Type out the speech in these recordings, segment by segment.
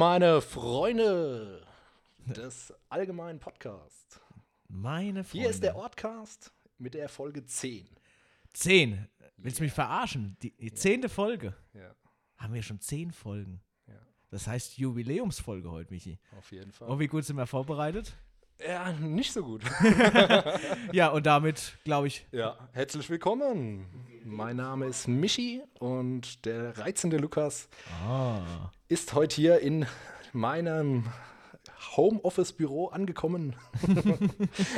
Meine Freunde des allgemeinen Podcasts. Meine Freunde. Hier ist der Ortcast mit der Folge 10. Zehn. Willst du mich verarschen? Die, die zehnte Folge. Ja, Haben wir schon zehn Folgen. ja, Das heißt Jubiläumsfolge heute, Michi. auf jeden Fall. Und wie gut sind wir vorbereitet? Ja, nicht so gut. Ja, und damit, glaube ich, Ja, herzlich willkommen. Mein Name ist Michi und der reizende Lukas ah, ist heute hier in meinem Homeoffice-Büro angekommen.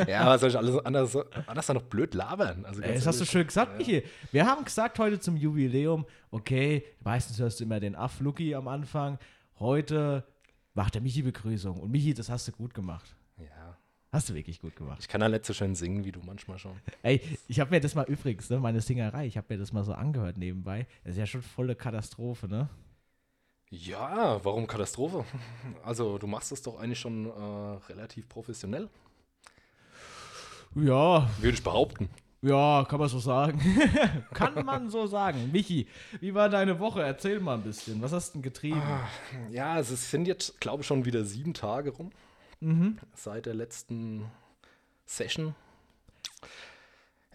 ja, was soll ich alles anders, anders noch blöd labern? Also Ey, das hast du schön gesagt, Michi. Wir haben gesagt heute zum Jubiläum, okay, meistens hörst du immer den Aff-Lucky am Anfang. Heute macht der Michi Begrüßung. Und Michi, das hast du gut gemacht. Ja, Hast du wirklich gut gemacht. ich kann ja nicht so schön singen wie du manchmal schon. Ey, ich habe mir das mal übrigens, ne, meine Singerei, ich habe mir das mal so angehört nebenbei. Das ist ja schon volle Katastrophe, ne? Ja, warum Katastrophe? Also, du machst es doch eigentlich schon äh, relativ professionell, Ja, würde ich behaupten. ja, kann man so sagen. kann man so sagen. Michi, wie war deine Woche? Erzähl mal ein bisschen. Was hast du denn getrieben? Ja, also es sind jetzt, glaube ich, schon wieder sieben Tage rum Mhm. seit der letzten Session.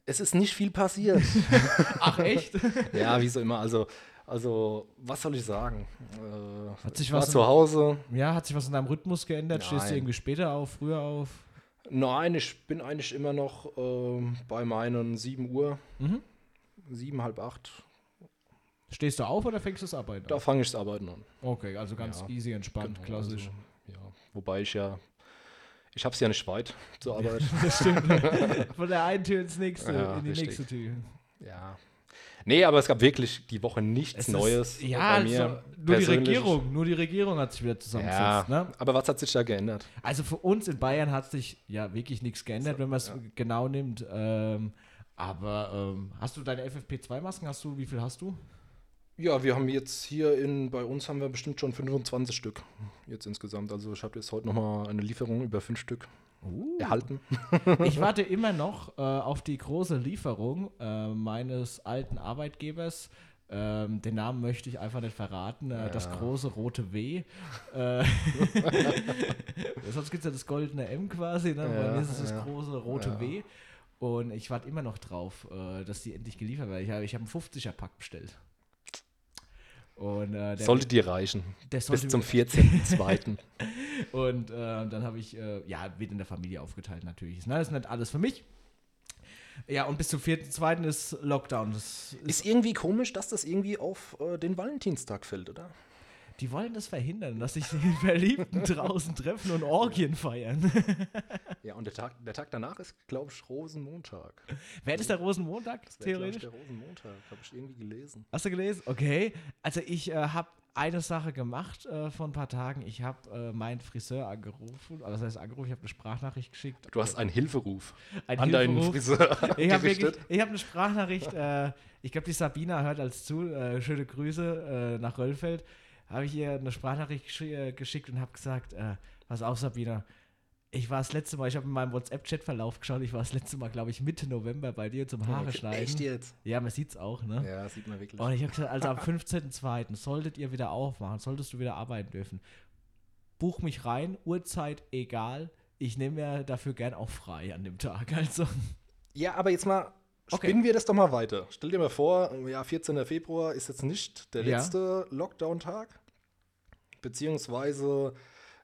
Es ist nicht viel passiert. Ach, echt? ja, wie so immer. Also, also was soll ich sagen? Äh, Hat sich was in- zu Hause. ja, hat sich was in deinem Rhythmus geändert? Stehst du Nein. irgendwie später auf, früher auf? Nein, ich bin eigentlich immer noch ähm, bei meinen 7 Uhr, Mhm. sieben, halb acht. Stehst du auf oder fängst du das Arbeiten Da an? fange ich das Arbeiten an. Okay, also ganz Ja, easy, entspannt, Genau, klassisch. Also, ja, wobei ich ja, ich habe es ja nicht weit zur Arbeit. Das stimmt. Von der einen Tür ins nächste, Ja, in die richtig. nächste Tür. ja. Nee, aber es gab wirklich die Woche nichts Es ist- Neues. Ja, bei mir so, nur die. Regierung, nur die Regierung hat sich wieder zusammengesetzt. Ja, Ne? aber was hat sich da geändert? Also für uns in Bayern hat sich ja wirklich nichts geändert, wenn man es genau nimmt. Ähm, aber ähm, hast du deine FFP2-Masken? Hast du, wie viel hast du? Ja, wir haben jetzt hier in, bei uns haben wir bestimmt schon 25 Stück jetzt insgesamt. Also ich habe jetzt heute nochmal eine Lieferung über fünf Stück Uh. erhalten. Ich warte immer noch äh, auf die große Lieferung äh, meines alten Arbeitgebers. Ähm, den Namen möchte ich einfach nicht verraten. Äh, Das Ja. große rote W. Äh, sonst gibt es ja das goldene M quasi. Ne? Bei Ja, mir ist es das ja. große rote. W. Und ich warte immer noch drauf, äh, dass die endlich geliefert werden. Ich habe ich hab einen 50er-Pack bestellt. Und, äh, Sollte dir reichen. Bis zum mir- 14.02. Und äh, dann habe ich, äh, ja, wird in der Familie aufgeteilt natürlich. Ne? Das ist nicht alles für mich. Ja, und bis zum 4.2. ist Lockdown. Ist, Ist irgendwie komisch, dass das irgendwie auf äh, den Valentinstag fällt, oder? Die wollen das verhindern, dass sich die Verliebten draußen treffen und Orgien feiern. Ja, und der Tag, der Tag danach ist, glaube ich, Rosenmontag. Wer ist der Rosenmontag, Das wäre, glaub ich, theoretisch? der Rosenmontag, habe ich irgendwie gelesen. Hast du gelesen? Okay. Also ich äh, habe eine Sache gemacht äh, vor ein paar Tagen. Ich habe äh, meinen Friseur angerufen. Also das heißt angerufen, ich habe eine Sprachnachricht geschickt. Du hast einen Hilferuf Ein an deinen Hilferuf. Friseur Ich habe habe eine Sprachnachricht, äh, ich glaube, die Sabina hört als zu, äh, schöne Grüße äh, nach Röllfeld. Habe ich ihr eine Sprachnachricht gesch äh, geschickt und habe gesagt, äh, pass auf, Sabina, ich war das letzte Mal, ich habe in meinem WhatsApp-Chat-Verlauf geschaut, ich war das letzte Mal, glaube ich, Mitte November bei dir zum Haare Okay, schneiden. Echt jetzt? Ja, man sieht es auch, ne? Ja, sieht man wirklich. Und ich habe gesagt, also am 15.02. solltet ihr wieder aufmachen, solltest du wieder arbeiten dürfen. Buch mich rein, Uhrzeit egal. Ich nehme mir dafür gern auch frei an dem Tag. Also. Ja, aber jetzt mal Okay. spinnen wir das doch mal weiter. Stell dir mal vor, ja, 14. Februar ist jetzt nicht der Ja. letzte Lockdown-Tag. Beziehungsweise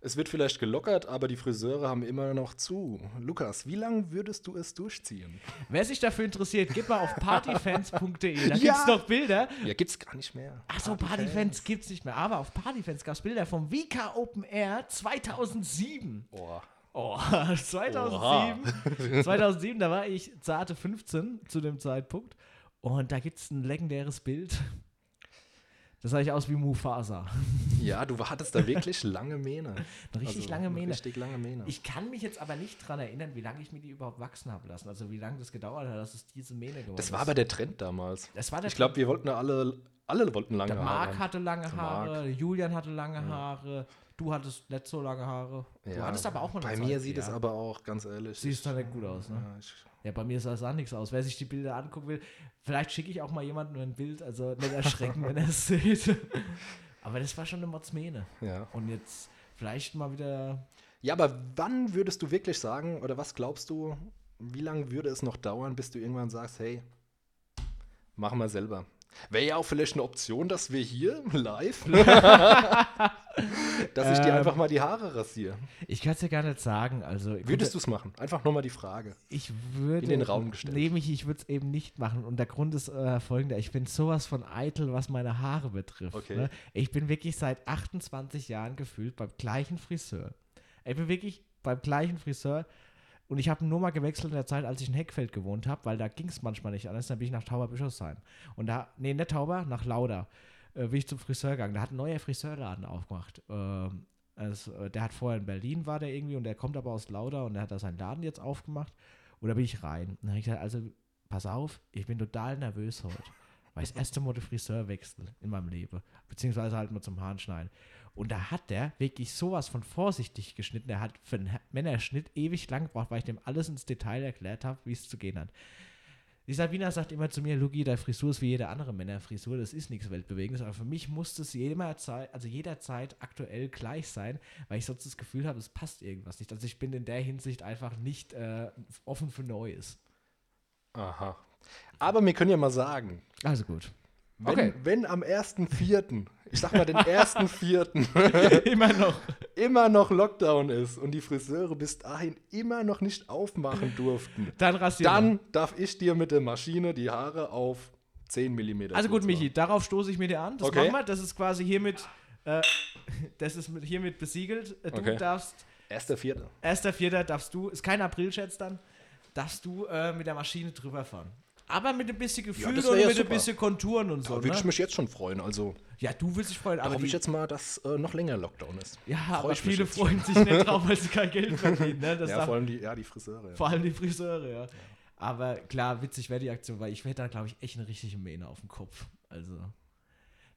es wird vielleicht gelockert, aber die Friseure haben immer noch zu. Lukas, wie lange würdest du es durchziehen? Wer sich dafür interessiert, geht mal auf partyfans.de. Da Ja. gibt es noch Bilder. Ja, gibt's gar nicht mehr. Achso, Partyfans gibt es nicht mehr. Aber auf Partyfans gab es Bilder vom WK Open Air 2007. Boah. Oh, 2007. 2007, da war ich zarte 15 zu dem Zeitpunkt. Und da gibt es ein legendäres Bild. Das sah ich aus wie Mufasa. Ja, du hattest da wirklich lange Mähne. Eine richtig Also, lange Mähne. Richtig lange Mähne. Ich kann mich jetzt aber nicht daran erinnern, wie lange ich mir die überhaupt wachsen habe lassen. Also wie lange das gedauert hat, dass es diese Mähne geworden das ist. war aber der Trend damals. das war der Ich glaube, wir wollten alle, alle wollten lange Der Haare. Marc haben. hatte lange Haare, Marc. Julian hatte lange Haare, du hattest nicht so lange Haare. Du Ja, hattest aber auch mal Bei mir Zeit, sieht es ja. aber auch, ganz ehrlich. Siehst da nicht gut aus, ne? Ja, ich, Ja, bei mir sah es auch nichts aus. Wer sich die Bilder angucken will, vielleicht schicke ich auch mal jemandem ein Bild, also nicht erschrecken, wenn er es sieht. Aber das war schon eine Mordsmähne. Ja. Und jetzt vielleicht mal wieder. Ja, aber wann würdest du wirklich sagen, oder was glaubst du, wie lange würde es noch dauern, bis du irgendwann sagst, hey, machen wir selber? Wäre ja auch vielleicht eine Option, dass wir hier live, dass ich dir Ähm. einfach mal die Haare rasiere. Ich kann es ja gar nicht sagen. Also, Würdest du es machen? Einfach nur mal die Frage. Ich würde. in den Raum gestellt. Nee, mich, ich würde es eben nicht machen. Und der Grund ist äh, folgender: Ich bin sowas von eitel, was meine Haare betrifft. Okay. Ne? Ich bin wirklich seit 28 Jahren gefühlt beim gleichen Friseur. Ich bin wirklich beim gleichen Friseur. Und ich habe nur mal gewechselt in der Zeit, als ich in Heckfeld gewohnt habe, weil da ging es manchmal nicht anders. Dann bin ich nach Tauberbischofsheim. Und da, nee, nicht Tauber, nach Lauda, äh, bin ich zum Friseur gegangen. Da hat ein neuer Friseurladen aufgemacht. Ähm, also, äh, der hat vorher in Berlin war der irgendwie und der kommt aber aus Lauda und der hat da seinen Laden jetzt aufgemacht. Und da bin ich rein. Und dann habe ich gesagt, also pass auf, ich bin total nervös heute. Weil ich das erste Mal den Friseur wechsle in meinem Leben. Beziehungsweise halt mal zum Haaren schneiden. Und da hat der wirklich sowas von vorsichtig geschnitten. Er hat für einen Männerschnitt ewig lang gebraucht, weil ich dem alles ins Detail erklärt habe, wie es zu gehen hat. Die Sabina sagt immer zu mir, Lugi, deine Frisur ist wie jede andere Männerfrisur, das ist nichts Weltbewegendes, aber für mich muss es jederzeit, also jederzeit aktuell gleich sein, weil ich sonst das Gefühl habe, es passt irgendwas nicht. Also ich bin in der Hinsicht einfach nicht äh, offen für Neues. Aha. Aber wir können ja mal sagen, Also gut. Wenn, Okay. wenn am 1.4., ich sag mal den 1.4., Immer noch. immer noch Lockdown ist und die Friseure bis dahin immer noch nicht aufmachen durften, Dann rasieren dann darf ich dir mit der Maschine die Haare auf 10 mm Also gut, Michi, darauf stoße ich mir dir an. Das Okay. machen wir. Das ist quasi hiermit, äh, das ist mit, hiermit besiegelt. Äh, Du Okay. darfst, 1.4. 1.4. darfst du, ist kein Aprilschätz dann, darfst du äh, mit der Maschine drüber fahren. Aber mit ein bisschen Gefühl das und ja mit ein super. bisschen Konturen und Da so. würde ich Ne? mich jetzt schon freuen. Also Ja, du willst dich freuen, da aber, hoffe ich jetzt mal, dass äh, noch länger Lockdown ist. ja, freu aber ich viele freuen sich nicht drauf, weil sie kein Geld verdienen. Ne? Ja, vor allem die, ja, die Friseure. Ja. Vor allem die Friseure, ja. Aber klar, witzig wäre die Aktion, weil ich hätte da, glaube ich, echt eine richtige Mähne auf dem Kopf. Also. Ja,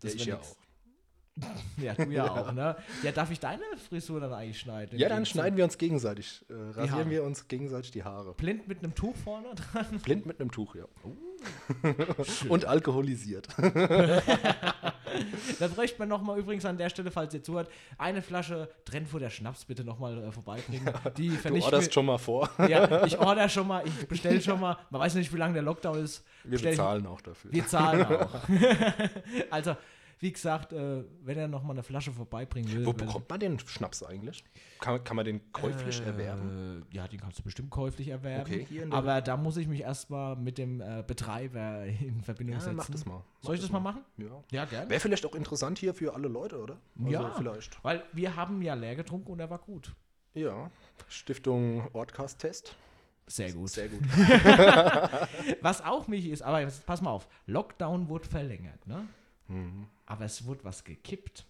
das ich wär ja nix. auch. Ja, du ja auch, ne? Ja, darf ich deine Frisur dann eigentlich schneiden? Ja, dann schneiden wir uns gegenseitig, äh, rasieren wir uns gegenseitig die Haare. Blind mit einem Tuch vorne dran. Blind mit einem Tuch, ja. Oh. Und alkoholisiert. Da bräuchte man nochmal übrigens an der Stelle, falls ihr zuhört, eine Flasche Trennfurter Schnaps bitte nochmal äh, vorbeibringen. Die Du orderst schon mal vor. Ja, ich order schon mal, ich bestelle schon mal. Man weiß nicht, wie lange der Lockdown ist. Wir Bestell ich- bezahlen auch dafür. Wir zahlen auch. also, wie gesagt, äh, wenn er nochmal eine Flasche vorbeibringen will. Wo bekommt man den Schnaps eigentlich? Kann, kann man den käuflich erwerben? Äh, ja, den kannst du bestimmt käuflich erwerben. Okay, aber da muss ich mich erstmal mit dem äh, Betreiber in Verbindung Ja, setzen. mach das mal. Soll ich das mal machen? Ja. Ja, gerne. Wäre vielleicht auch interessant hier für alle Leute, oder? Also Ja. vielleicht. Weil wir haben ja leer getrunken und er war gut. Ja. Stiftung Ortcast Test. Sehr gut. Sehr gut. Was auch mich ist, aber jetzt pass mal auf, Lockdown wurde verlängert, ne? Mhm. Aber es wurde was gekippt.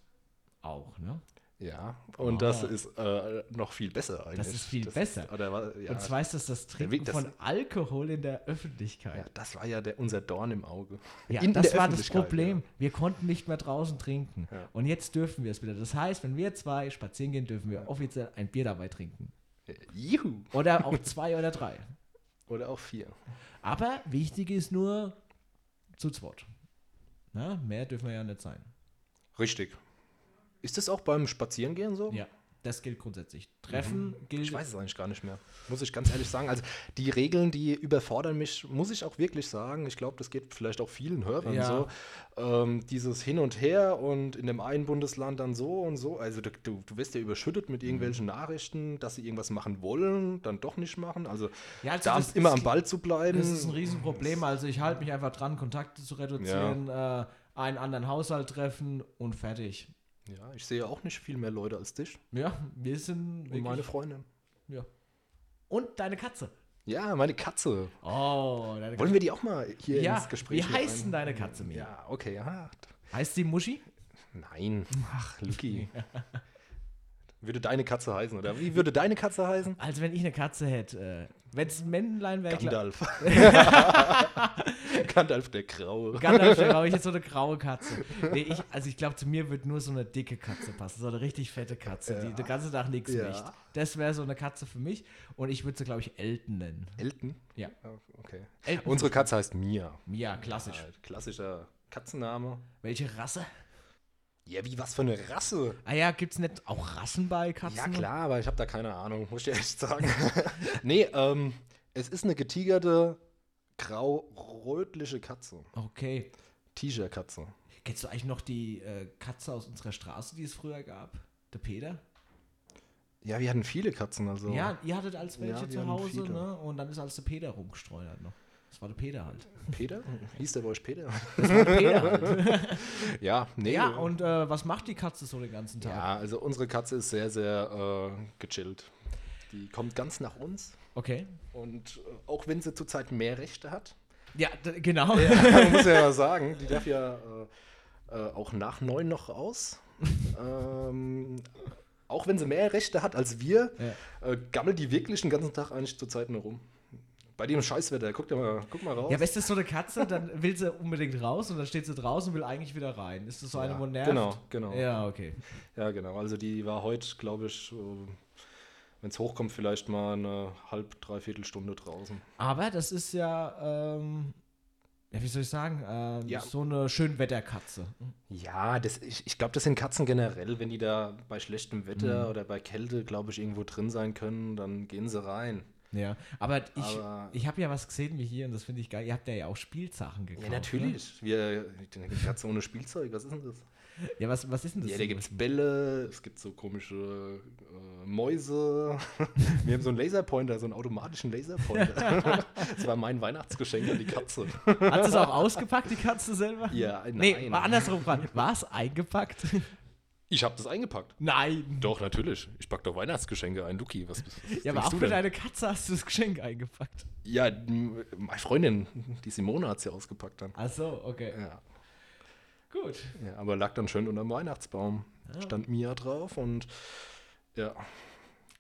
Auch, ne? Ja, und Ah. das ist äh, noch viel besser eigentlich. ist viel besser. oder, wa- ja, Und zwar ist das das Trinken Weg, das- von Alkohol in der ja, Öffentlichkeit. das war ja der, unser Dorn im Auge. Ja, In das war das Problem. Wir konnten nicht mehr draußen trinken. Ja. Und jetzt dürfen wir es wieder. Das heißt, wenn wir zwei spazieren gehen, dürfen wir offiziell ein Bier dabei trinken. Ja. Juhu. Oder auch zwei oder drei. Oder auch vier. Aber wichtig ist nur zu zweit. Na, mehr dürfen wir ja nicht sein. Richtig. Ist das auch beim Spazierengehen so? Ja, das gilt grundsätzlich. Treffen gilt. Mhm. Ich weiß es eigentlich gar nicht mehr. Muss ich ganz ehrlich sagen. Also die Regeln, die überfordern mich, muss ich auch wirklich sagen. Ich glaube, das geht vielleicht auch vielen Hörern Ja. so. Ähm, dieses Hin und Her und in dem einen Bundesland dann so und so. Also du, du, wirst ja überschüttet mit irgendwelchen Nachrichten, dass sie irgendwas machen wollen, dann doch nicht machen. Also, Ja, also da das immer am Ball zu bleiben. Das ist ein Riesenproblem. Also ich halte mich einfach dran, Kontakte zu reduzieren, äh, einen anderen Haushalt treffen und fertig. Ja, ich sehe auch nicht viel mehr Leute als dich Ja, wir sind und meine Freundin. ja. Und deine Katze. Ja, meine Katze. Oh, deine Wollen wir die auch mal hier Ja, ins Gespräch wie heißt denn ein- deine Katze, Mia? Ja, okay, ja. Heißt sie Muschi? Nein. Ach, Luki. würde deine Katze heißen, oder? Wie würde deine Katze heißen? Also wenn ich eine Katze hätte, äh, wenn es ein Männlein wäre, Gandalf. Gandalf der Graue. Gandalf, da glaube ich jetzt so eine graue Katze. Nee, ich, also ich glaube, zu mir wird nur so eine dicke Katze passen. So eine richtig fette Katze, die Ja. den ganzen Tag nichts Ja. riecht. Das wäre so eine Katze für mich. Und ich würde sie, glaube ich, Elton nennen. Elton? Ja. Ja, Okay. Elton. Unsere Katze heißt Mia. Ja, klassisch. Halt, klassischer Katzenname. Welche Rasse? Ja, wie was für eine Rasse? Ah ja, gibt's nicht auch Rassen bei Katzen? Ja, klar, aber ich habe da keine Ahnung, muss ich dir echt sagen. nee, ähm, es ist eine getigerte, grau-rötliche Katze. Okay. Tigerkatze. Kennst du eigentlich noch die äh, Katze aus unserer Straße, die es früher gab? Der Peter? Ja, wir hatten viele Katzen, also. Ja, ihr hattet als welche Ja, zu Hause, ne? Und dann ist als der Peter rumgestreunert noch. Das war der Peter halt. Peter? Hieß der bei euch Peter? Das war der Peter halt. ja, nee. Ja, und äh, was macht die Katze so den ganzen Tag? Ja, also unsere Katze ist sehr, sehr äh, gechillt. Die kommt ganz nach uns. Okay. Und äh, auch wenn sie zurzeit mehr Rechte hat, Ja, genau. man muss ja sagen, die darf ja äh, äh, auch nach neun noch raus. ähm, auch wenn sie mehr Rechte hat als wir, Ja. äh, gammelt die wirklich den ganzen Tag eigentlich zurzeit nur rum. Bei dem Scheißwetter, guck, dir mal, guck mal raus. Ja, aber ist das so eine Katze, dann will sie unbedingt raus und dann steht sie draußen und will eigentlich wieder rein. Ist das so eine, Ja, wo nervt? genau, genau. Ja, okay. Ja, genau. Also die war heute, glaube ich, wenn es hochkommt, vielleicht mal eine halb, dreiviertel Stunde draußen. Aber das ist ja, ähm, ja, wie soll ich sagen, ähm, Ja. so eine Schönwetterkatze. Ja, das, ich, ich glaube, das sind Katzen generell. Wenn die da bei schlechtem Wetter oder bei Kälte, glaube ich, irgendwo drin sein können, dann gehen sie rein. Ja, aber ich, Aber- ich habe ja was gesehen wie hier und das finde ich geil. Ihr habt ja, ja auch Spielsachen gekauft. Ja, natürlich. Wir, eine Katze ohne Spielzeug, was ist denn das? Ja, was, was ist denn das? Ja, da gibt es? Bälle, es gibt so komische äh, Mäuse. Wir haben so einen Laserpointer, so einen automatischen Laserpointer. das war mein Weihnachtsgeschenk an die Katze. Hat es auch ausgepackt, die Katze selber? Ja, Nee, nein. war andersrum gefragt. War es eingepackt? Ich habe das eingepackt. Nein. Doch, natürlich. Ich pack doch Weihnachtsgeschenke ein, Luki. Was, was Ja, aber auch du für deine Katze hast du das Geschenk eingepackt. Ja, meine Freundin, die Simone, hat sie ausgepackt dann. Ach so, okay. Ja. Gut. ja, aber lag dann schön unterm Weihnachtsbaum. Ah. Stand Mia drauf und ja.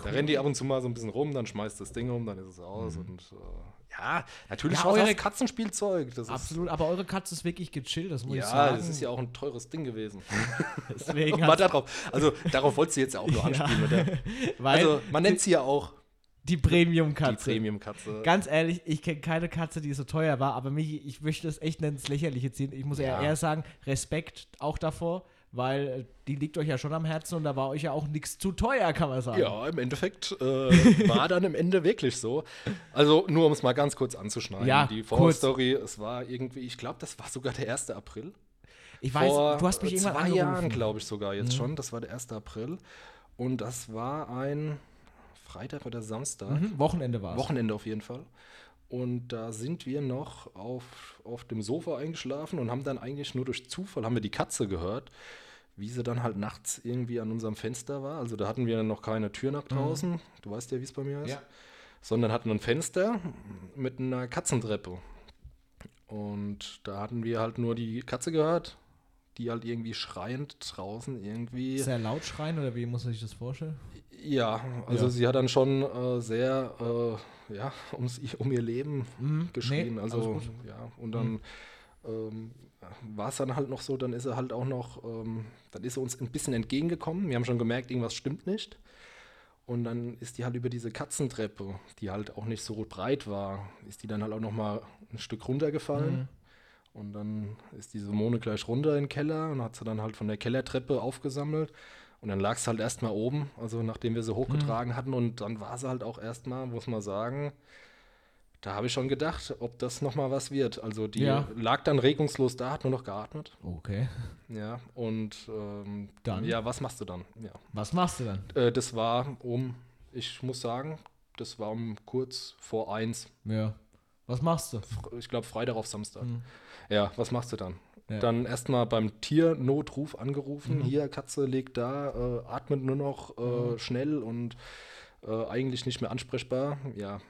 Da rennt die ab und zu mal so ein bisschen rum, dann schmeißt das Ding um, dann ist es aus und äh, ja, natürlich Ja, auch eure- das Katzenspielzeug. Das Absolut, aber eure Katze ist wirklich gechillt, das muss Ist, ich ja, sagen. das ist ja auch ein teures Ding gewesen. Deswegen Mal darauf, also darauf wolltest du jetzt ja auch nur anspielen, weil Also man nennt sie ja auch die die Premium-Katze. Premium-Katze. Ganz ehrlich, ich kenne keine Katze, die so teuer war, aber mich, ich möchte es echt ins Lächerliche ziehen. Ich muss Ja. eher sagen, Respekt auch davor, weil äh, die liegt euch ja schon am Herzen und da war euch ja auch nichts zu teuer, kann man sagen. Ja, im Endeffekt äh, war dann im Ende wirklich so. Also nur um es mal ganz kurz anzuschneiden. Ja, die. Vorstory, es war irgendwie, ich glaube, das war sogar der 1. April. Ich weiß, Vor du hast mich irgendwann zwei angerufen. Jahren, glaube ich sogar jetzt schon. Das war der 1. April. Und das war ein Freitag oder Samstag. Mhm, Wochenende war es. Wochenende auf jeden Fall. Und da sind wir noch auf, auf dem Sofa eingeschlafen und haben dann eigentlich nur durch Zufall haben wir die Katze gehört, wie sie dann halt nachts irgendwie an unserem Fenster war. Also da hatten wir noch keine Tür nach draußen. Du weißt ja, wie es bei mir ist. Ja. Sondern hatten ein Fenster mit einer Katzentreppe. Und da hatten wir halt nur die Katze gehört, die halt irgendwie schreiend draußen irgendwie. Sehr laut schreien oder wie muss man sich das vorstellen? Ja, also Ja. sie hat dann schon äh, sehr äh, ja, ums, um ihr Leben Mhm. geschrien. Nee, also ja, und dann ähm, war es dann halt noch so, dann ist er halt auch noch, ähm, dann ist er uns ein bisschen entgegengekommen. Wir haben schon gemerkt, irgendwas stimmt nicht. Und dann ist die halt über diese Katzentreppe, die halt auch nicht so breit war, ist die dann halt auch noch mal ein Stück runtergefallen. Mhm. Und dann ist die Simone gleich runter in den Keller und hat sie dann halt von der Kellertreppe aufgesammelt. Und dann lag es halt erstmal oben, also nachdem wir sie hochgetragen hatten. Und dann war sie halt auch erstmal, muss man sagen, da habe ich schon gedacht, ob das nochmal was wird. Also die Ja. lag dann regungslos da, hat nur noch geatmet. Okay. Ja, und ähm, Dann? ja, was machst du dann? Ja. Was machst du dann? Äh, das war um, ich muss sagen, das war um kurz vor eins. Ja. Was machst du? Ich glaube Freitag auf Samstag. Mhm. Ja, was machst du dann? Ja. Dann erstmal beim Tiernotruf angerufen. Hier, Katze liegt da, äh, atmet nur noch äh, schnell und äh, eigentlich nicht mehr ansprechbar. Ja,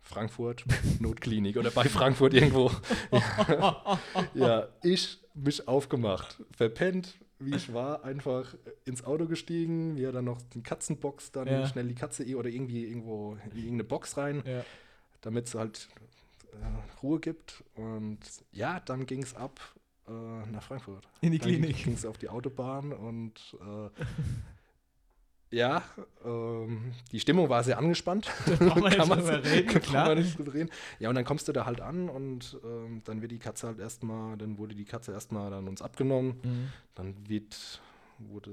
Frankfurt, Notklinik oder bei Frankfurt irgendwo. ja. ja, ich mich aufgemacht, verpennt, wie ich war, einfach ins Auto gestiegen, mir dann noch die Katzenbox, dann Ja. schnell die Katze eh- oder irgendwie irgendwo in irgendeine Box rein Ja. damit es halt äh, Ruhe gibt. Und ja, dann ging es ab äh, nach Frankfurt. In die dann Klinik. ging es auf die Autobahn und äh, ja, ähm, die Stimmung war sehr angespannt. Da Kann man- reden, kann klar. man nicht drüber reden. Ja, und dann kommst du da halt an und ähm, dann wird die Katze halt erstmal, dann wurde die Katze erstmal dann uns abgenommen. Mhm. Dann wird wurde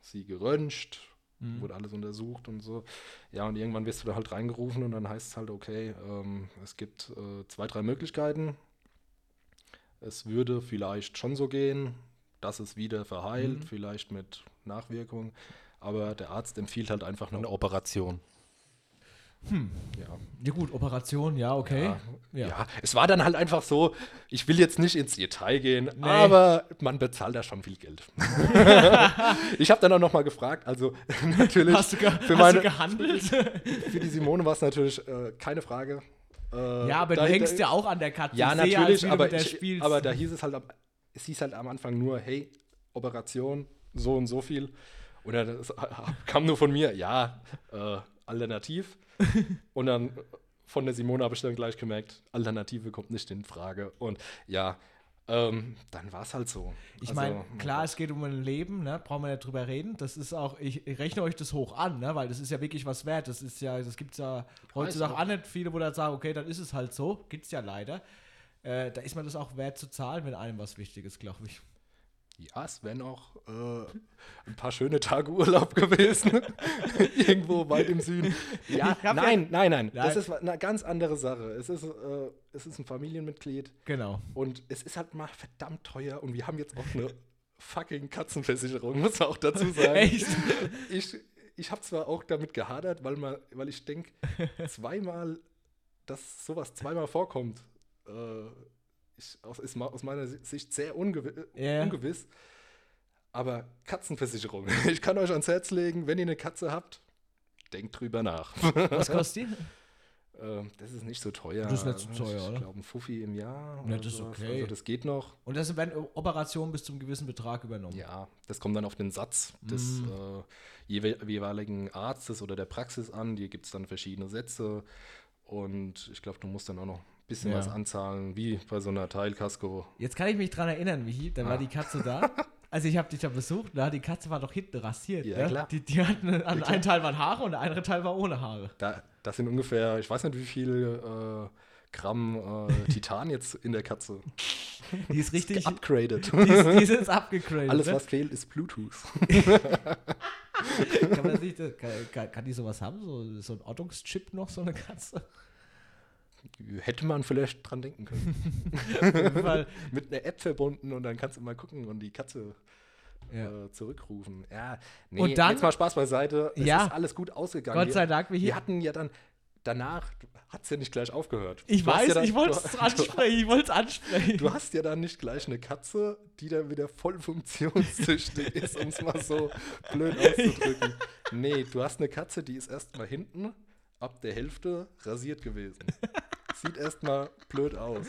sie geröntgt, Mhm. wurde alles untersucht und so. Ja, und irgendwann wirst du da halt reingerufen und dann heißt es halt, okay, ähm, es gibt äh, zwei, drei Möglichkeiten. Es würde vielleicht schon so gehen, dass es wieder verheilt, Mhm. vielleicht mit Nachwirkung. Aber der Arzt empfiehlt halt einfach nur eine Operation. Hm. Ja. Ja gut, Operation, ja, okay. Ja, Ja. ja. es war dann halt einfach so, ich will jetzt nicht ins Detail gehen, Nee. aber man bezahlt da schon viel Geld. ich habe dann auch nochmal gefragt, also natürlich, Hast, du ge für, hast meine, du gehandelt? für die Simone war es natürlich äh, keine Frage. Äh, ja, aber da- du hängst da, ja auch an der Katze. Ja, Ich sehe natürlich, du aber, ich, aber da hieß es halt, am- es hieß halt am Anfang nur, hey, Operation, so und so viel. Dann das kam nur von mir, ja, äh, alternativ. und dann von der Simone habe ich dann gleich gemerkt, Alternative kommt nicht in Frage. Und ja, ähm, dann war es halt so. Ich Also, meine, klar, es geht um ein Leben, ne? brauchen wir nicht drüber reden. Das ist auch, ich, ich rechne euch das hoch an, ne? weil das ist ja wirklich was wert. Das ist ja, das gibt es ja heutzutage auch. nicht viele, wo dann sagen, okay, dann ist es halt so. Gibt es ja leider. Äh, da ist man das auch wert zu zahlen, wenn einem was wichtig ist, glaube ich. Ja, es wären auch äh, ein paar schöne Tage Urlaub gewesen. Irgendwo weit im Süden. Ja, hab ja- nein, nein, nein, Nein. Das ist eine ganz andere Sache. Es ist, äh, es ist ein Familienmitglied Genau. und es ist halt mal verdammt teuer und wir haben jetzt auch eine fucking Katzenversicherung, muss man auch dazu sagen. Echt? Ich, ich habe zwar auch damit gehadert, weil, man, weil ich denke, zweimal, dass sowas zweimal vorkommt, äh, ich, aus, ist aus meiner Sicht sehr ungewi Ja. ungewiss. Aber Katzenversicherung. Ich kann euch ans Herz legen, wenn ihr eine Katze habt, denkt drüber nach. Was kostet die? Ähm, das ist nicht so teuer. Das ist nicht so teuer, ich oder? glaube, ein Fuffi im Jahr. Ja, das ist sowas. okay. Also das geht noch. Und das werden Operationen bis zum gewissen Betrag übernommen. Ja, das kommt dann auf den Satz des Mm. äh, jewe jeweiligen Arztes oder der Praxis an. Hier gibt es dann verschiedene Sätze. Und ich glaube, du musst dann auch noch bisschen Ja. was anzahlen, wie bei so einer Teilkasko. Jetzt kann ich mich dran erinnern, Michi, da war Ah. die Katze da. Also ich habe dich da besucht, na, die Katze war doch hinten rasiert. Ja, ne? klar. Die, die hatten, an klar. ein Teil waren Haare und der andere Teil war ohne Haare. Da, das sind ungefähr, ich weiß nicht, wie viel äh, Gramm äh, Titan jetzt in der Katze. Die ist richtig, die Upgraded. ist, die ist jetzt abgegradet. Alles, ne? was fehlt, ist Bluetooth. Kann, man sich das, kann, kann, kann die sowas haben? So, so ein Ortungschip noch, so eine Katze? Hätte man vielleicht dran denken können. Auf jeden Fall, Mit einer App verbunden und dann kannst du mal gucken und die Katze ja. äh, zurückrufen. Ja, nee, Und dann- jetzt mal Spaß beiseite. Es Ja. ist alles gut ausgegangen. Gott sei Dank, wir wir hatten ja dann, danach hat es ja nicht gleich aufgehört. Ich Du weiß, ja dann, ich wollte es ansprechen, ich wollte es ansprechen. Du hast ja dann nicht gleich eine Katze, die dann wieder voll funktionstüchtig ist, um es mal so blöd auszudrücken. Nee, du hast eine Katze, die ist erstmal hinten ab der Hälfte rasiert gewesen. Sieht erstmal blöd aus.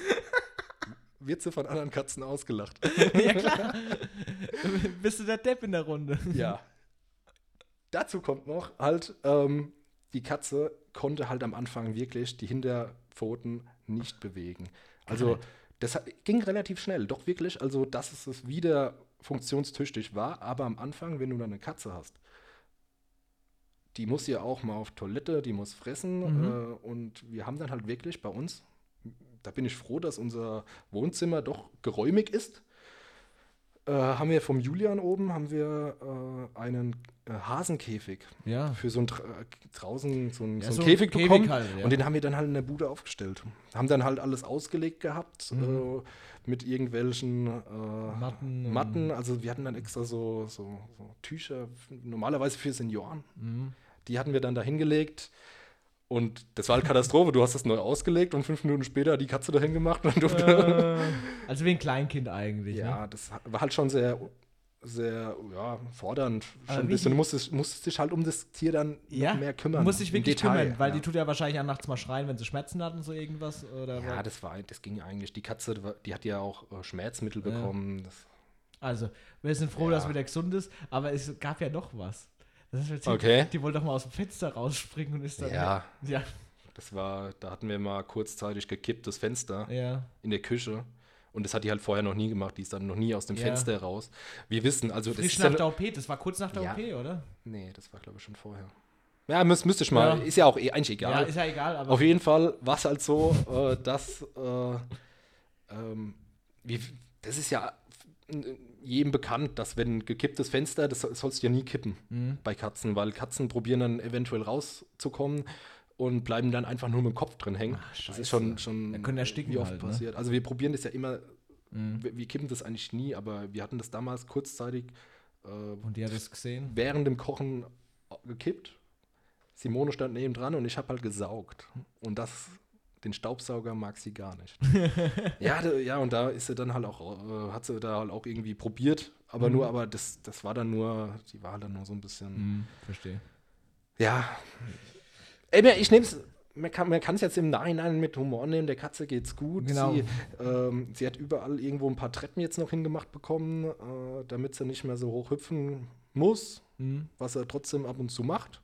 Wird sie von anderen Katzen ausgelacht. ja, klar. Bist du der Depp in der Runde? Ja. Dazu kommt noch halt, ähm, die Katze konnte halt am Anfang wirklich die Hinterpfoten nicht bewegen. Also Geil. das ging relativ schnell, doch wirklich, also dass es wieder funktionstüchtig war, aber am Anfang, wenn du dann eine Katze hast, die muss ja auch mal auf Toilette, die muss fressen Mhm. äh, und wir haben dann halt wirklich bei uns, da bin ich froh, dass unser Wohnzimmer doch geräumig ist, äh, haben wir vom Julian oben haben wir äh, einen äh, Hasenkäfig Ja. für so ein dra- draußen so ein, Ja, so ein Käfig, Käfig bekommen halt, ja. und den haben wir dann halt in der Bude aufgestellt. Haben dann halt alles ausgelegt gehabt Mhm. äh, mit irgendwelchen äh, Matten Matten. Also wir hatten dann extra so, so, so Tücher, normalerweise für Senioren. Mhm. Die hatten wir dann da hingelegt. Und das war halt Katastrophe. Du hast das neu ausgelegt und fünf Minuten später die Katze dahin gemacht und durfte. Äh, also wie ein Kleinkind eigentlich. Ja, Ne? das war halt schon sehr, sehr ja, fordernd. Schon ein bisschen. Du musstest, musstest dich halt um das Tier dann Ja, mehr kümmern. Muss sich im wirklich Detail, kümmern, weil ja. die tut ja wahrscheinlich auch nachts mal schreien, wenn sie Schmerzen hatten, so irgendwas. Oder Ja, das war, das ging eigentlich. Die Katze, die hat ja auch äh, Schmerzmittel Ja. bekommen. Das, Also, wir sind froh, Ja. dass wieder gesund ist, aber es gab ja noch was. Das ist jetzt Okay. Die wollte doch mal aus dem Fenster rausspringen und ist dann. ja, Ja, das war, da hatten wir mal kurzzeitig gekippt, das Fenster ja. in der Küche. Und das hat die halt vorher noch nie gemacht. Die ist dann noch nie aus dem Ja. Fenster raus. Wir wissen, also das Frisch ist nach ja, der OP, das war kurz nach der Ja. OP, oder? Nee, das war glaube ich schon vorher. Ja, müß, müsste ich mal. Ja. Ist ja auch eh, eigentlich Ja, egal. ist ja egal, aber. Auf jeden Fall war es halt so, äh, dass äh, ähm, wie, das ist ja jedem bekannt, dass wenn ein gekipptes Fenster, das soll- sollst du ja nie kippen Mhm. bei Katzen, weil Katzen probieren dann eventuell rauszukommen und bleiben dann einfach nur mit dem Kopf drin hängen. Ach, das ist schon, schon können ersticken wie oft halt, ne? passiert. Also wir probieren das ja immer, Mhm. wir, wir kippen das eigentlich nie, aber wir hatten das damals kurzzeitig äh, Und die hat es gesehen. während dem Kochen gekippt. Simone stand neben dran und ich habe halt gesaugt. Und das, den Staubsauger mag sie gar nicht. ja, da, ja, und da ist sie dann halt auch, äh, hat sie da halt auch irgendwie probiert, aber Mhm. nur, aber das, das war dann nur, die war dann nur so ein bisschen, Mhm, verstehe. ja. Ey, ich nehme es, man kann man es jetzt im Nachhinein mit Humor nehmen, der Katze geht's gut. Genau. Sie, ähm, sie hat überall irgendwo ein paar Treppen jetzt noch hingemacht bekommen, äh, damit sie nicht mehr so hoch hüpfen muss Mhm. was er trotzdem ab und zu macht.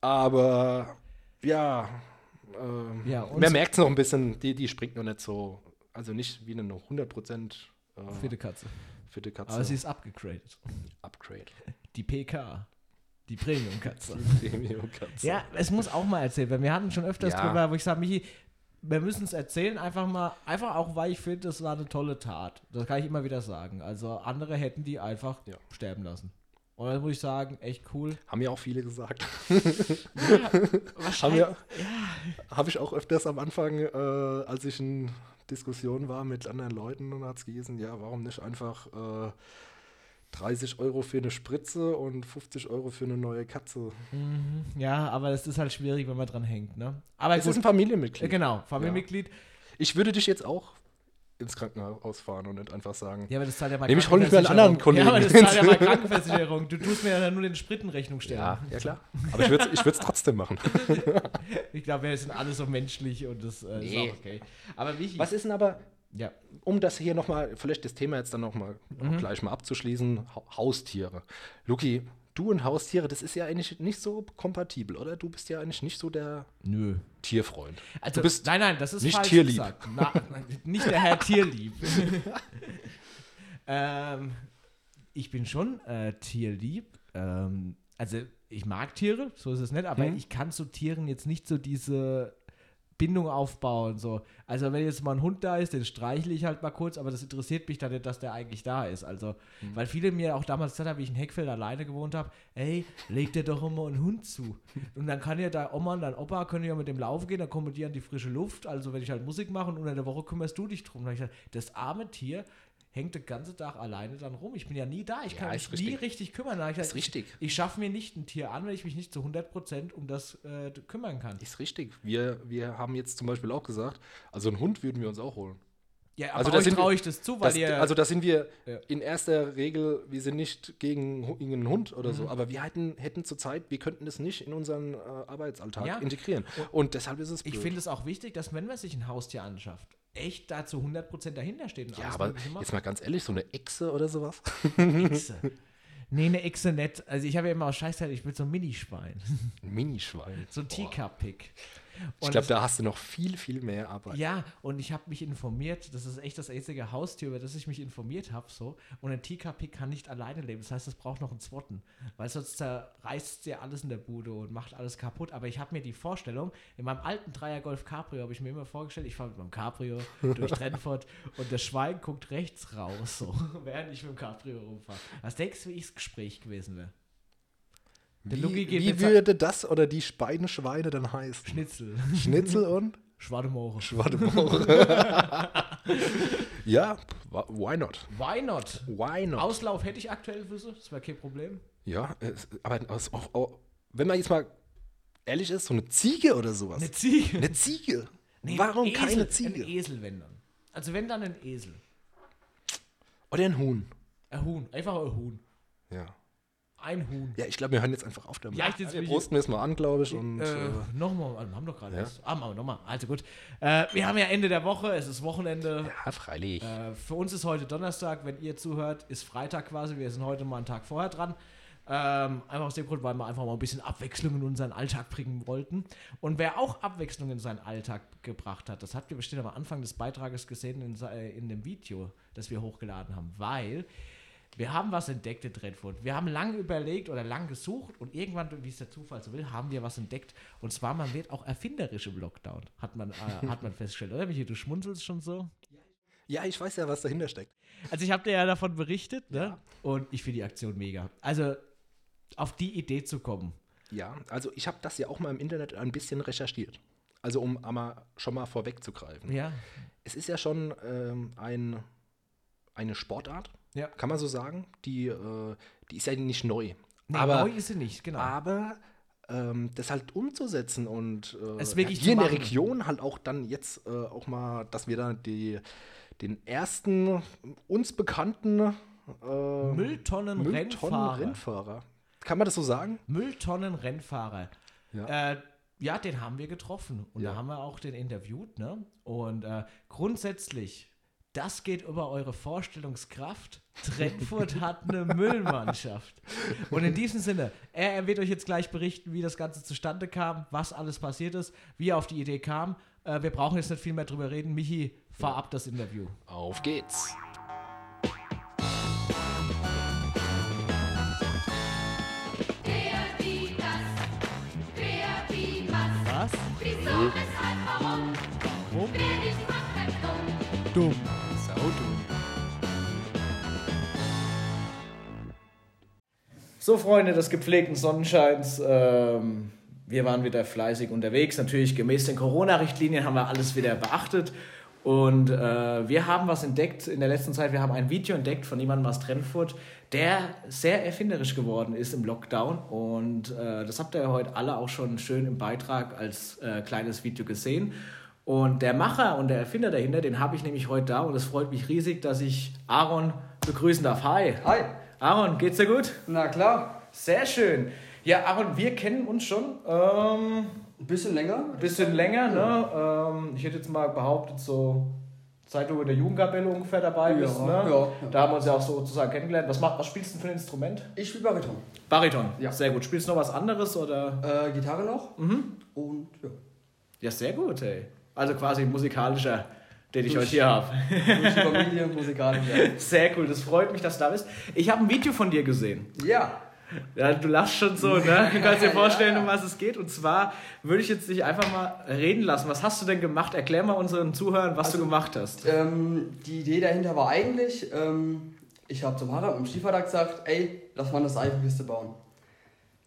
Aber ja, ähm, Ja, und- man merkt es noch ein bisschen, die, die springt noch nicht so, also nicht wie eine 100% äh, die Katze. fitte Katze. Aber sie ist abgegradet. Upgrade. Die PK. Die Premium-Katze. Premium-Katze. Ja, es muss auch mal erzählt werden. Wir hatten schon öfters Ja. drüber, wo ich sage, Michi, wir müssen es erzählen, einfach mal, einfach auch, weil ich finde, das war eine tolle Tat. Das kann ich immer wieder sagen. Also andere hätten die einfach Ja. sterben lassen. Und dann muss ich sagen, echt cool. Haben ja auch viele gesagt. Ja, Haben wahrscheinlich. ja, Habe ich auch öfters am Anfang, äh, als ich in Diskussionen war mit anderen Leuten, und hat es gehießen, ja, warum nicht einfach äh, 30 Euro für eine Spritze und 50 Euro für eine neue Katze. Mhm. Ja, aber es ist halt schwierig, wenn man dran hängt, ne? Aber Es gut, ist ein Familienmitglied. genau, Familienmitglied. Ich würde dich jetzt auch ins Krankenhaus fahren und nicht einfach sagen. Ja, aber das zahlt ja mal Nehm ich, hol einen anderen Kollegen. Ja, aber das zahlt ja mal Krankenversicherung. Du tust mir ja nur den Sprittenrechnung stellen. Ja, ja klar. Aber ich würde es trotzdem machen. Ich glaube, wir sind alle so menschlich und das äh, ist Nee. auch okay. Aber wichtig. Was ist denn aber, Ja. um das hier nochmal, vielleicht das Thema jetzt dann nochmal Mhm. gleich mal abzuschließen, ha Haustiere. Luki, du und Haustiere, das ist ja eigentlich nicht so kompatibel, oder? Du bist ja eigentlich nicht so der Nö. Tierfreund. Also, du bist nein, nein, das ist nicht falsch tierlieb. gesagt. Na, nicht der Herr Tierlieb. ähm, ich bin schon äh, tierlieb. Ähm, also ich mag Tiere, so ist es nicht, aber Mhm. ich kann zu Tieren jetzt nicht so diese Bindung aufbauen. So. Also wenn jetzt mal ein Hund da ist, den streichle ich halt mal kurz, aber das interessiert mich dann nicht, dass der eigentlich da ist. Also, Mhm. weil viele mir auch damals gesagt haben, wie ich in Heckfeld alleine gewohnt habe, ey, leg dir doch immer einen Hund zu. Und dann kann ja da Oma und dein Opa können ja mit dem laufen gehen, dann kommen die an die frische Luft. Also wenn ich halt Musik mache und unter der Woche kümmerst du dich drum. Dann hab ich gesagt, das arme Tier hängt den ganzen Tag alleine dann rum. Ich bin ja nie da, ich Ja, kann mich ist nie richtig. richtig kümmern. Dann Ist gesagt, richtig. Ich, ich schaffe mir nicht ein Tier an, wenn ich mich nicht zu 100% um das äh, kümmern kann. Ist richtig. Wir, wir haben jetzt zum Beispiel auch gesagt, also einen Hund würden wir uns auch holen. Ja, aber Also da sind traue ich das zu, weil Das, ihr... also da sind wir Ja. in erster Regel, wir sind nicht gegen einen Hund oder Mhm. so, aber wir hätten, hätten zurzeit, wir könnten das nicht in unseren äh, Arbeitsalltag Ja. integrieren. Und deshalb ist es blöd. ich finde es auch wichtig, dass wenn man sich ein Haustier anschafft, echt da zu 100% dahinter steht. und ja, aber jetzt mal ganz ehrlich, so eine Echse oder sowas. Echse. Nee, eine Echse nicht. Also ich habe ja immer aus Scheißzeit, ich bin so ein Minischwein. Ein Minischwein. So ein. Teacup-Pick. Ich glaube, es- da hast du noch viel, viel mehr Arbeit. Ja, und ich habe mich informiert, das ist echt das einzige Haustier, über das ich mich informiert habe, so. Und ein Teacup-Pick kann nicht alleine leben. Das heißt, es braucht noch einen Zwotten. Weil sonst zerreißt ja alles in der Bude und macht alles kaputt. Aber ich habe mir die Vorstellung, in meinem alten Dreier Golf Cabrio habe ich mir immer vorgestellt, ich fahre mit meinem Cabrio durch Trennfurt und das Schwein guckt rechts raus, so, während ich mit dem Cabrio rumfahre. Was denkst du, wie ich das Gespräch gewesen wäre? Wie, wie würde das oder die Beineschweine dann heißen? Schnitzel. Schnitzel und Schwademore. Schwademauch. ja, why not? Why not? Why not? Auslauf hätte ich aktuell für sie, das wäre kein Problem. Ja, es, aber es, auch, auch, wenn man jetzt mal ehrlich ist, so eine Ziege oder sowas. Eine Ziege. Eine Ziege. Nee, Warum Esel, keine Ziege? Ein Esel, wenn dann. Also wenn dann ein Esel. Oder ein Huhn. Ein Huhn. Einfach ein Huhn. Ja. Ein Huhn. Ja, ich glaube, wir hören jetzt einfach auf damit. Ja, ich jetzt wir prosten jetzt mal an, glaube ich. Und, äh, äh, nochmal, wir haben doch gerade Ja. was. Ah, machen wir nochmal. Also gut. Äh, wir haben ja Ende der Woche, es ist Wochenende. ja, freilich. Äh, für uns ist heute Donnerstag, wenn ihr zuhört, ist Freitag quasi. Wir sind heute mal einen Tag vorher dran. Ähm, einfach aus dem Grund, weil wir einfach mal ein bisschen Abwechslung in unseren Alltag bringen wollten. Und wer auch Abwechslung in seinen Alltag gebracht hat, das habt ihr bestimmt am Anfang des Beitrages gesehen in, äh, in dem Video, das wir hochgeladen haben, weil wir haben was entdeckt in Trentfurt. Wir haben lange überlegt oder lang gesucht und irgendwann, wie es der Zufall so will, haben wir was entdeckt. Und zwar, man wird auch erfinderisch im Lockdown, hat man, äh, hat man festgestellt. Oder, Michi, du schmunzelst schon so? Ja, ich weiß ja, was dahinter steckt. Also ich habe dir ja davon berichtet, ne? Und ich finde die Aktion mega. Also auf die Idee zu kommen. Ja, also ich habe das ja auch mal im Internet ein bisschen recherchiert. Also um aber schon mal vorwegzugreifen. Ja. Es ist ja schon ähm, ein, eine Sportart, Ja. kann man so sagen. Die, äh, die ist ja nicht neu. Nee, aber neu ist sie nicht, genau. aber ähm, das halt umzusetzen und äh, wirklich hier in der. Region halt auch dann jetzt äh, auch mal, dass wir da die, den ersten uns bekannten äh, Mülltonnen-Rennfahrer. Rennfahrer. Kann man das so sagen? Mülltonnen-Rennfahrer. Ja. Äh, ja, den haben wir getroffen und Ja. da haben wir auch den interviewt. Ne? Und äh, grundsätzlich, das geht über eure Vorstellungskraft. Trennfurt hat eine Müllmannschaft. Und in diesem Sinne, er, er wird euch jetzt gleich berichten, wie das Ganze zustande kam, was alles passiert ist, wie er auf die Idee kam. Äh, wir brauchen jetzt nicht viel mehr drüber reden. Michi, fahr ab das Interview. Auf geht's. So, Freunde des gepflegten Sonnenscheins, ähm, wir waren wieder fleißig unterwegs. Natürlich gemäß den Corona-Richtlinien haben wir alles wieder beachtet. Und äh, wir haben was entdeckt in der letzten Zeit. Wir haben ein Video entdeckt von jemandem aus Trennfurt, der sehr erfinderisch geworden ist im Lockdown. Und äh, das habt ihr heute alle auch schon schön im Beitrag als äh, kleines Video gesehen. Und der Macher und der Erfinder dahinter, den habe ich nämlich heute da. Und es freut mich riesig, dass ich Aaron begrüßen darf. Hi. Hi. Aaron, geht's dir gut? Na klar, Sehr schön. Ja, Aaron, wir kennen uns schon ähm, ein bisschen länger. ein bisschen länger. Ne? Ähm, ich hätte jetzt mal behauptet, so seit du in der Jugendkapelle ungefähr dabei Ja, bist. Ne? ja, ja. Da haben wir uns ja auch sozusagen kennengelernt. Was, macht, was spielst du denn für ein Instrument? Ich spiele Bariton. Bariton. Ja. Sehr gut. Spielst du noch was anderes? Oder? Äh, Gitarre noch. Und ja. Ja, sehr gut, ey. Also quasi musikalischer, den ich heute hier habe. Durch Familie, musikalisch. Sehr cool, das freut mich, dass du da bist. Ich habe ein Video von dir gesehen. Ja. Ja, du lachst schon so, ne? Du kannst dir vorstellen, ja. um was es geht. Und zwar würde ich jetzt dich einfach mal reden lassen. Was hast du denn gemacht? Erklär mal unseren Zuhörern, was du gemacht hast. Ähm, die Idee dahinter war eigentlich, ähm, ich habe zum Harald, meinem Stiefvater, gesagt, ey, lass mal eine Seifenkiste bauen.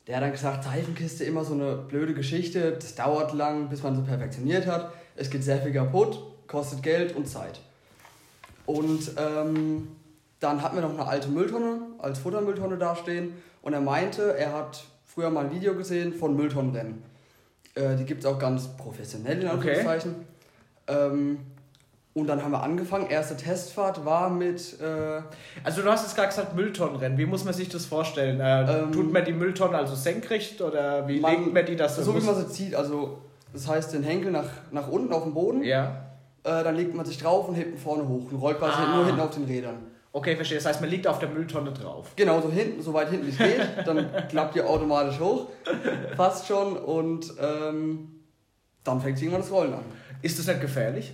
Der hat dann gesagt, Seifenkiste immer so eine blöde Geschichte, das dauert lang, bis man sie perfektioniert hat. Es geht sehr viel kaputt, kostet Geld und Zeit. Und ähm, dann hatten wir noch eine alte Mülltonne als Futtermülltonne dastehen und er meinte, er hat früher mal ein Video gesehen von Mülltonnenrennen. Äh, die gibt es auch ganz professionell in Anführungszeichen. Ähm, und dann haben wir angefangen. Erste Testfahrt war mit äh, Also du hast jetzt gerade gesagt Mülltonnenrennen. Wie muss man sich das vorstellen? Äh, Ähm, tut man die Mülltonne also senkrecht oder wie Man- legt man die das so wie muss- man sie zieht. Also das heißt den Henkel nach, nach unten auf den Boden. Ja. Äh, dann legt man sich drauf und hebt ihn vorne hoch und rollt quasi Ah. nur hinten auf den Rädern. Okay, verstehe. Das heißt, man liegt auf der Mülltonne drauf. Genau, so hinten, so weit hinten wie es geht. Dann klappt ihr automatisch hoch. Fast schon. Und ähm, dann fängt irgendwann das Rollen an. Ist das nicht gefährlich?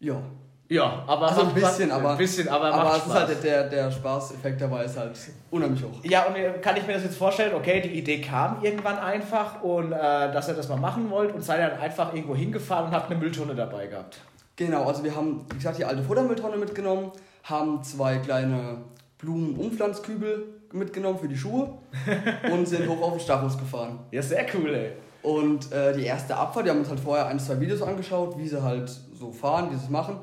Ja. Ja, aber Also ein bisschen, Spaß. aber, ein bisschen, aber, aber es ist halt der, der Spaßeffekt dabei ist halt unheimlich hoch. Ja, und äh, kann ich mir das jetzt vorstellen, okay, die Idee kam irgendwann einfach und äh, dass ihr das mal machen wollt und seid dann einfach irgendwo hingefahren und habt eine Mülltonne dabei gehabt. Genau, also wir haben, wie gesagt, die alte Futtermülltonne mitgenommen, haben zwei kleine Blumenumpflanzkübel mitgenommen für die Schuhe und sind hoch auf den Stachus gefahren. Ja, sehr cool, ey. Und äh, die erste Abfahrt, die haben uns halt vorher ein, zwei Videos angeschaut, wie sie halt so fahren, wie sie es machen.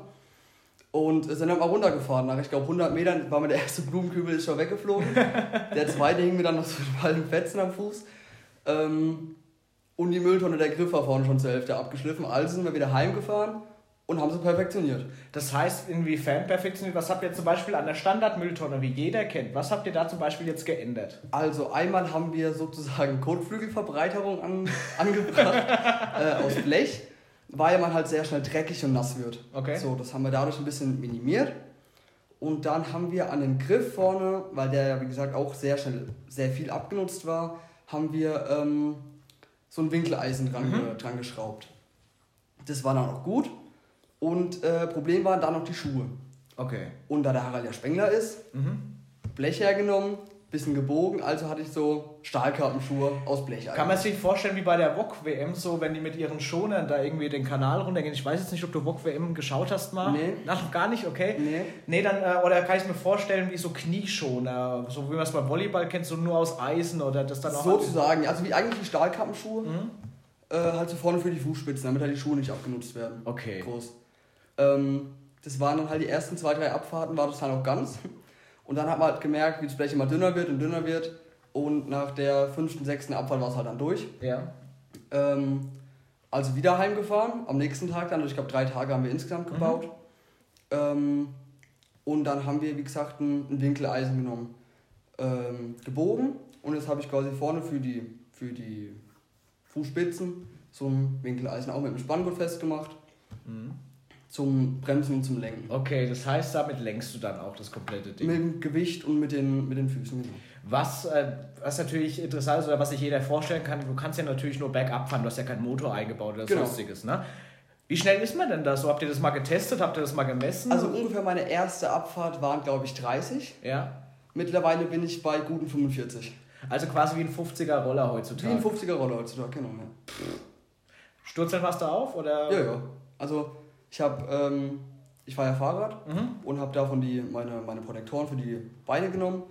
Und sind dann mal runtergefahren. Nach, ich glaube, 100 Metern war mir der erste Blumenkübel ist schon weggeflogen. der zweite hing mir dann noch so halben Fetzen am Fuß. Ähm, und die Mülltonne, der Griff war vorne schon zur Hälfte abgeschliffen. Also sind wir wieder heimgefahren und haben sie perfektioniert. Das heißt, inwiefern perfektioniert, was habt ihr zum Beispiel an der Standardmülltonne, wie jeder kennt, was habt ihr da zum Beispiel jetzt geändert? Also einmal haben wir sozusagen Kotflügelverbreiterung an, angebracht äh, aus Blech, weil man halt sehr schnell dreckig und nass wird. Okay. So, das haben wir dadurch ein bisschen minimiert. Und dann haben wir an den Griff vorne, weil der ja wie gesagt auch sehr schnell sehr viel abgenutzt war, haben wir ähm, so ein Winkeleisen dran, ge- dran geschraubt. Das war dann auch gut. Und äh, Problem waren dann noch die Schuhe. Okay. Und da der Harald ja Spengler ist, Mhm. Blech hergenommen, bisschen gebogen, also hatte ich so Stahlkappenschuhe aus Blech. Kann man sich vorstellen wie bei der VOG-WM, so wenn die mit ihren Schonern da irgendwie den Kanal runtergehen. Ich weiß jetzt nicht, ob du VOG-WM geschaut hast mal. Nee. Ach, noch gar nicht, okay. Nee. Nee, dann, äh, oder kann ich es mir vorstellen wie so Knieschoner, so wie man es beim Volleyball kennt, so nur aus Eisen oder das dann auch... Sozusagen, also wie eigentlich die Stahlkappenschuhe, äh, halt so vorne für die Fußspitzen, damit halt die Schuhe nicht abgenutzt werden. Okay. Groß. Ähm, das waren dann halt die ersten zwei, drei Abfahrten, war das dann auch ganz. Und dann hat man halt gemerkt, wie das Blech immer dünner wird und dünner wird. Und nach der fünften, sechsten Abfahrt war es halt dann durch. Ja. Ähm, also wieder heimgefahren, am nächsten Tag dann, also ich glaube drei Tage haben wir insgesamt gebaut. Ähm, und dann haben wir, wie gesagt, ein, ein Winkeleisen genommen, ähm, gebogen und jetzt habe ich quasi vorne für die, für die Fußspitzen so ein Winkeleisen auch mit dem Spanngurt festgemacht. Zum Bremsen und zum Lenken. Okay, das heißt, damit lenkst du dann auch das komplette Ding. Mit dem Gewicht und mit den, mit den Füßen. Genau. Was, äh, was natürlich interessant ist oder was sich jeder vorstellen kann, du kannst ja natürlich nur bergab fahren, du hast ja keinen Motor eingebaut oder Genau. sonstiges, ne? Wie schnell ist man denn da so? Habt ihr das mal getestet? Habt ihr das mal gemessen? Also ungefähr meine erste Abfahrt waren, glaube ich, 30. ja. Mittlerweile bin ich bei guten 45. Also quasi wie ein 50er Roller Wie heutzutage. ein 50er Roller heutzutage, genau. Ja. Sturzeln warst du auf? Oder? Ja, ja. Also ich habe, ähm, ich fahre ja Fahrrad Mhm. und habe davon die, meine, meine Protektoren für die Beine genommen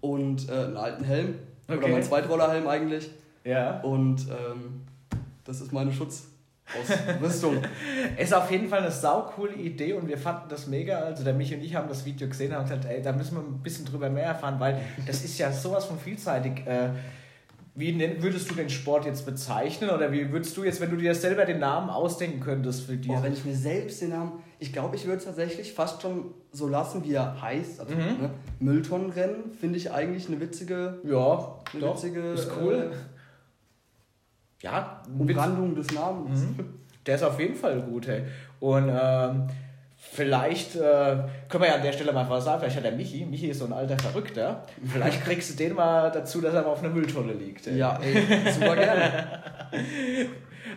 und äh, einen alten Helm. Oder Okay. mein Zweitrollerhelm eigentlich. Ja. Und ähm, das ist meine Schutzausrüstung. Ist auf jeden Fall eine saucoole Idee und wir fanden das mega. Also der Michi und ich haben das Video gesehen und haben gesagt, ey, da müssen wir ein bisschen drüber mehr erfahren, weil das ist ja sowas von vielseitig. Äh, wie würdest du den Sport jetzt bezeichnen oder wie würdest du jetzt, wenn du dir selber den Namen ausdenken könntest für Boah, diese? wenn ich mir selbst den Namen, ich glaube, ich würde es tatsächlich fast schon so lassen, wie er heißt. Also, Mhm. ne? Mülltonnenrennen finde ich eigentlich eine witzige Ja, Eine doch, witzige, ist cool. äh, ja, Umrandung des Namens. Mhm. Der ist auf jeden Fall gut, hey. Und ähm, vielleicht äh, können wir ja an der Stelle mal was sagen, vielleicht hat der Michi, Michi ist so ein alter Verrückter, vielleicht kriegst du den mal dazu, dass er mal auf einer Mülltonne liegt. ey. Ja, ey, super gerne.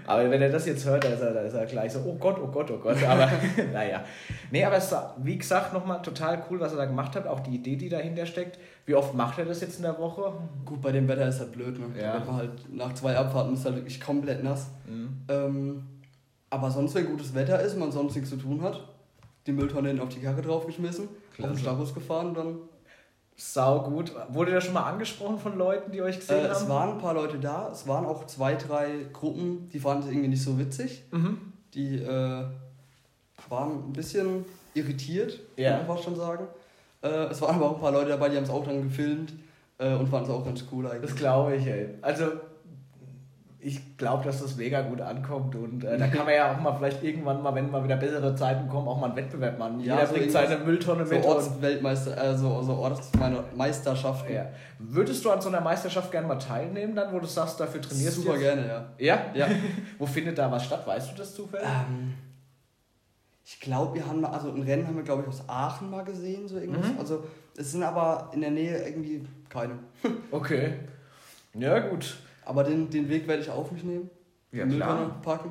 Aber wenn er das jetzt hört, dann ist er, dann ist er gleich so, oh Gott, oh Gott, oh Gott. Aber naja. Nee, aber es war, wie gesagt, nochmal total cool, was er da gemacht hat. Auch die Idee, die dahinter steckt. Wie oft macht er das jetzt in der Woche? Gut, bei dem Wetter ist halt blöd, ne? Ja. Man halt nach zwei Abfahrten ist halt wirklich komplett nass. Mhm. Ähm, aber sonst, wenn gutes Wetter ist und man sonst nichts zu tun hat, die Mülltonne hinten auf die Karre draufgeschmissen, auf den Stachus gefahren und dann. Sau gut. Wurde der schon mal angesprochen von Leuten, die euch Äh, gesehen haben? es waren ein paar Leute da, es waren auch zwei, drei Gruppen, die fanden es irgendwie nicht so witzig. Mhm. Die äh, waren ein bisschen irritiert, Ja. kann man fast schon sagen. Äh, es waren aber auch ein paar Leute dabei, die haben es auch dann gefilmt äh, und fanden es auch ganz cool eigentlich. Das glaube ich, ey. Also, ich glaube, dass das mega gut ankommt und äh, da kann man ja auch mal vielleicht irgendwann mal, wenn mal wieder bessere Zeiten kommen, auch mal einen Wettbewerb machen. Ja, Jeder so bringt seine Mülltonne so mit. Ortsweltmeister, also, also Ortsmeisterschaften. ja. Würdest du an so einer Meisterschaft gerne mal teilnehmen, dann, wo du sagst, dafür trainierst Super du? gerne, ja. Ja? Ja. Wo findet da was statt? Weißt du das zufällig? ähm, ich glaube, wir haben mal, also ein Rennen haben wir, glaube ich, aus Aachen mal gesehen, so irgendwas. Mhm. Also es sind aber in der Nähe irgendwie keine. Okay. Ja, gut. Aber den, den Weg werde ich auf mich nehmen. Ja, die klar. Mülltonne packen.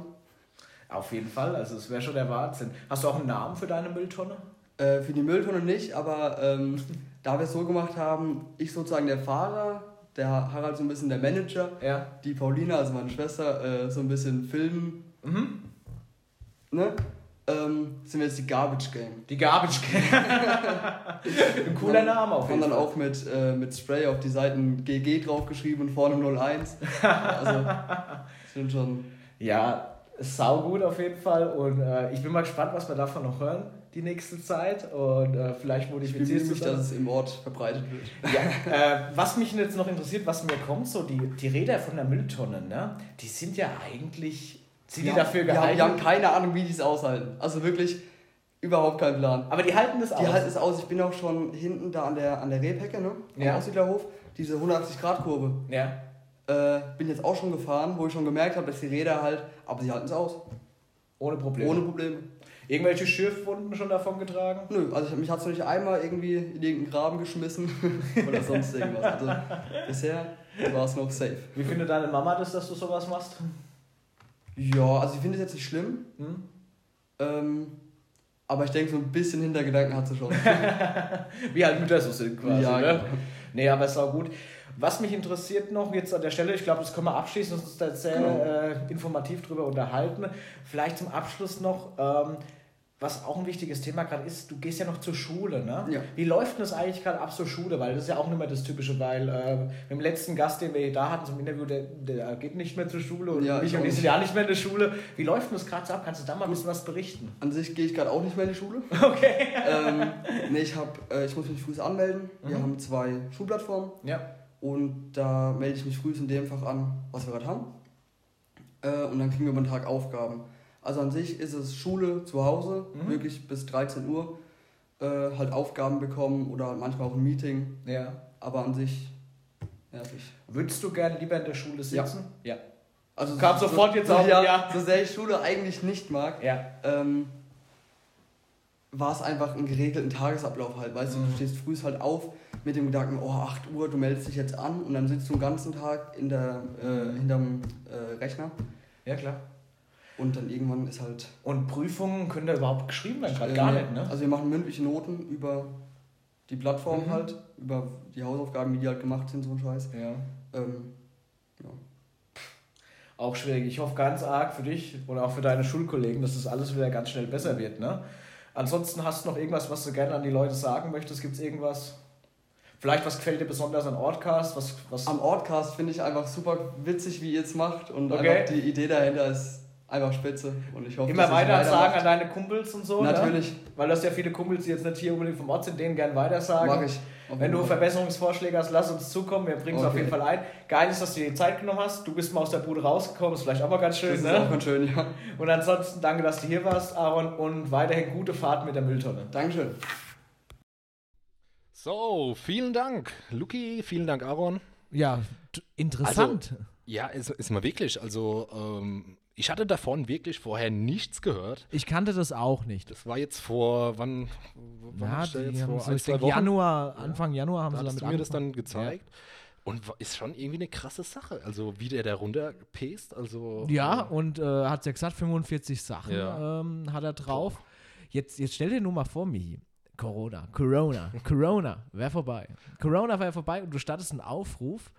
Auf jeden Fall. Also, es wäre schon der Wahnsinn. Hast du auch einen Namen für deine Mülltonne? Äh, für die Mülltonne nicht, aber ähm, da wir es so gemacht haben, ich sozusagen der Fahrer, der Harald so ein bisschen der Manager, Ja. die Paulina, also meine Schwester, äh, so ein bisschen Filmen, Mhm. ne? Ähm, sind wir jetzt die Garbage Gang. Die Garbage Can. Ein cooler Name auf jeden dann Fall. auch mit, äh, mit Spray auf die Seiten GG draufgeschrieben und vorne 01. Also, sind schon. Ja, sau gut auf jeden Fall. Und äh, ich bin mal gespannt, was wir davon noch hören die nächste Zeit. Und äh, vielleicht modifizierst du mich, dass es im Ort verbreitet wird. Ja, äh, was mich jetzt noch interessiert, was mir kommt, so die, die Räder von der Mülltonne, ne? Die sind ja eigentlich. Sind die dafür wir haben, wir haben keine Ahnung, wie die es aushalten. Also wirklich überhaupt keinen Plan. aber die halten das Die aus. halten es aus. Ich bin auch schon hinten da an der, an der Rehhecke, ne? Am Ja. Aussiedlerhof. Diese 180-Grad-Kurve. ja. Äh, bin jetzt auch schon gefahren, wo ich schon gemerkt habe, dass die Räder halt, aber sie halten es aus. Ohne Probleme. Ohne Probleme. Irgendwelche Schürfwunden schon davon getragen? Nö, also ich, mich hat es noch nicht einmal irgendwie in irgendeinen Graben geschmissen oder sonst irgendwas. Also bisher war es noch safe. Wie findet deine Mama das, dass du sowas machst? Ja, also ich finde es jetzt nicht schlimm. Hm? Ähm, aber ich denke, so ein bisschen Hintergedanken hat sie schon. Wie halt Mütter so sind quasi, ja, ne? genau. Nee, aber ist auch gut. Was mich interessiert noch jetzt an der Stelle, ich glaube, das können wir abschließen und uns da sehr Genau. äh, informativ drüber unterhalten. Vielleicht zum Abschluss noch, ähm, was auch ein wichtiges Thema gerade ist, du gehst ja noch zur Schule, ne? Ja. Wie läuft denn das eigentlich gerade ab zur Schule? Weil das ist ja auch nicht mehr das Typische, weil äh, mit dem letzten Gast, den wir da hatten zum Interview, der, der geht nicht mehr zur Schule und Ja, ich und die sind nicht. ja nicht mehr in der Schule. Wie läuft denn das gerade so ab? Kannst du da mal ein bisschen was berichten? An sich gehe ich gerade auch nicht mehr in die Schule. Okay. ähm, nee, ich, hab, äh, ich muss mich früh anmelden. Wir Mhm. haben zwei Schulplattformen Ja. und da melde ich mich früh in dem Fach an, was wir gerade haben. Äh, und dann kriegen wir über den Tag Aufgaben. Also an sich ist es Schule zu Hause, Mhm. wirklich bis 13 Uhr. Äh, halt Aufgaben bekommen oder manchmal auch ein Meeting. Ja. Aber an sich nervig. Würdest du gerne lieber in der Schule Ja. sitzen? Ja. Also Kam sofort jetzt auf, ja, ja. So sehr ich Schule eigentlich nicht mag, Ja. ähm, war es einfach einen geregelten Tagesablauf halt. Weißt du, Mhm. du stehst früh halt auf mit dem Gedanken, oh, 8 Uhr, du meldest dich jetzt an und dann sitzt du den ganzen Tag in der, äh, hinterm äh, Rechner Ja, klar. Und dann irgendwann ist halt. Und Prüfungen können da überhaupt geschrieben werden? Gerade äh, gar nicht, ne? Also wir machen mündliche Noten über die Plattform Mhm. halt, über die Hausaufgaben, wie die halt gemacht sind, so ein Scheiß. ja. Ähm, ja. Auch schwierig. Ich hoffe ganz arg für dich und auch für deine Schulkollegen, dass das alles wieder ganz schnell besser wird, ne? Ansonsten hast du noch irgendwas, was du gerne an die Leute sagen möchtest? Gibt es irgendwas? Vielleicht, was gefällt dir besonders an Ortcast? Was, was Am Ortcast finde ich einfach super witzig, wie ihr es macht und Okay. einfach die Idee dahinter ist einfach spitze und ich hoffe, immer weiter sagen an deine Kumpels und so? Ne? Natürlich, Weil du hast ja viele Kumpels, die jetzt nicht hier unbedingt vom Ort sind, denen gern weiter sagen. mache ich. Auf Wenn du Fall. Verbesserungsvorschläge hast, lass uns zukommen. Wir bringen es auf Okay. jeden Fall ein. Geil ist, dass du dir die Zeit genommen hast. Du bist mal aus der Bude rausgekommen. Ist vielleicht auch mal ganz schön, Das ist ne? auch ganz schön, ja. Und ansonsten danke, dass du hier warst, Aaron. Und weiterhin gute Fahrt mit der Mülltonne. Dankeschön. So, vielen Dank, Luki, vielen Dank, Aaron. Ja, interessant. Ja, ist, ist mal wirklich. Also, ähm, ich hatte davon wirklich vorher nichts gehört. ich kannte das auch nicht. Das war jetzt vor, wann, wann Ja, da die jetzt vor so, ein, zwei Wochen? Januar, Anfang Januar haben da sie damit du mir das angefangen. dann gezeigt. Und wa- ist schon irgendwie eine krasse Sache. Also, wie der da runterpest, also... Ja, äh, und äh, hat ja gesagt, 45 Sachen Ja. ähm, hat er drauf. Jetzt, jetzt stell dir nur mal vor, Michi. Corona, Corona, Corona, wäre vorbei. Corona wäre vorbei und du startest einen Aufruf.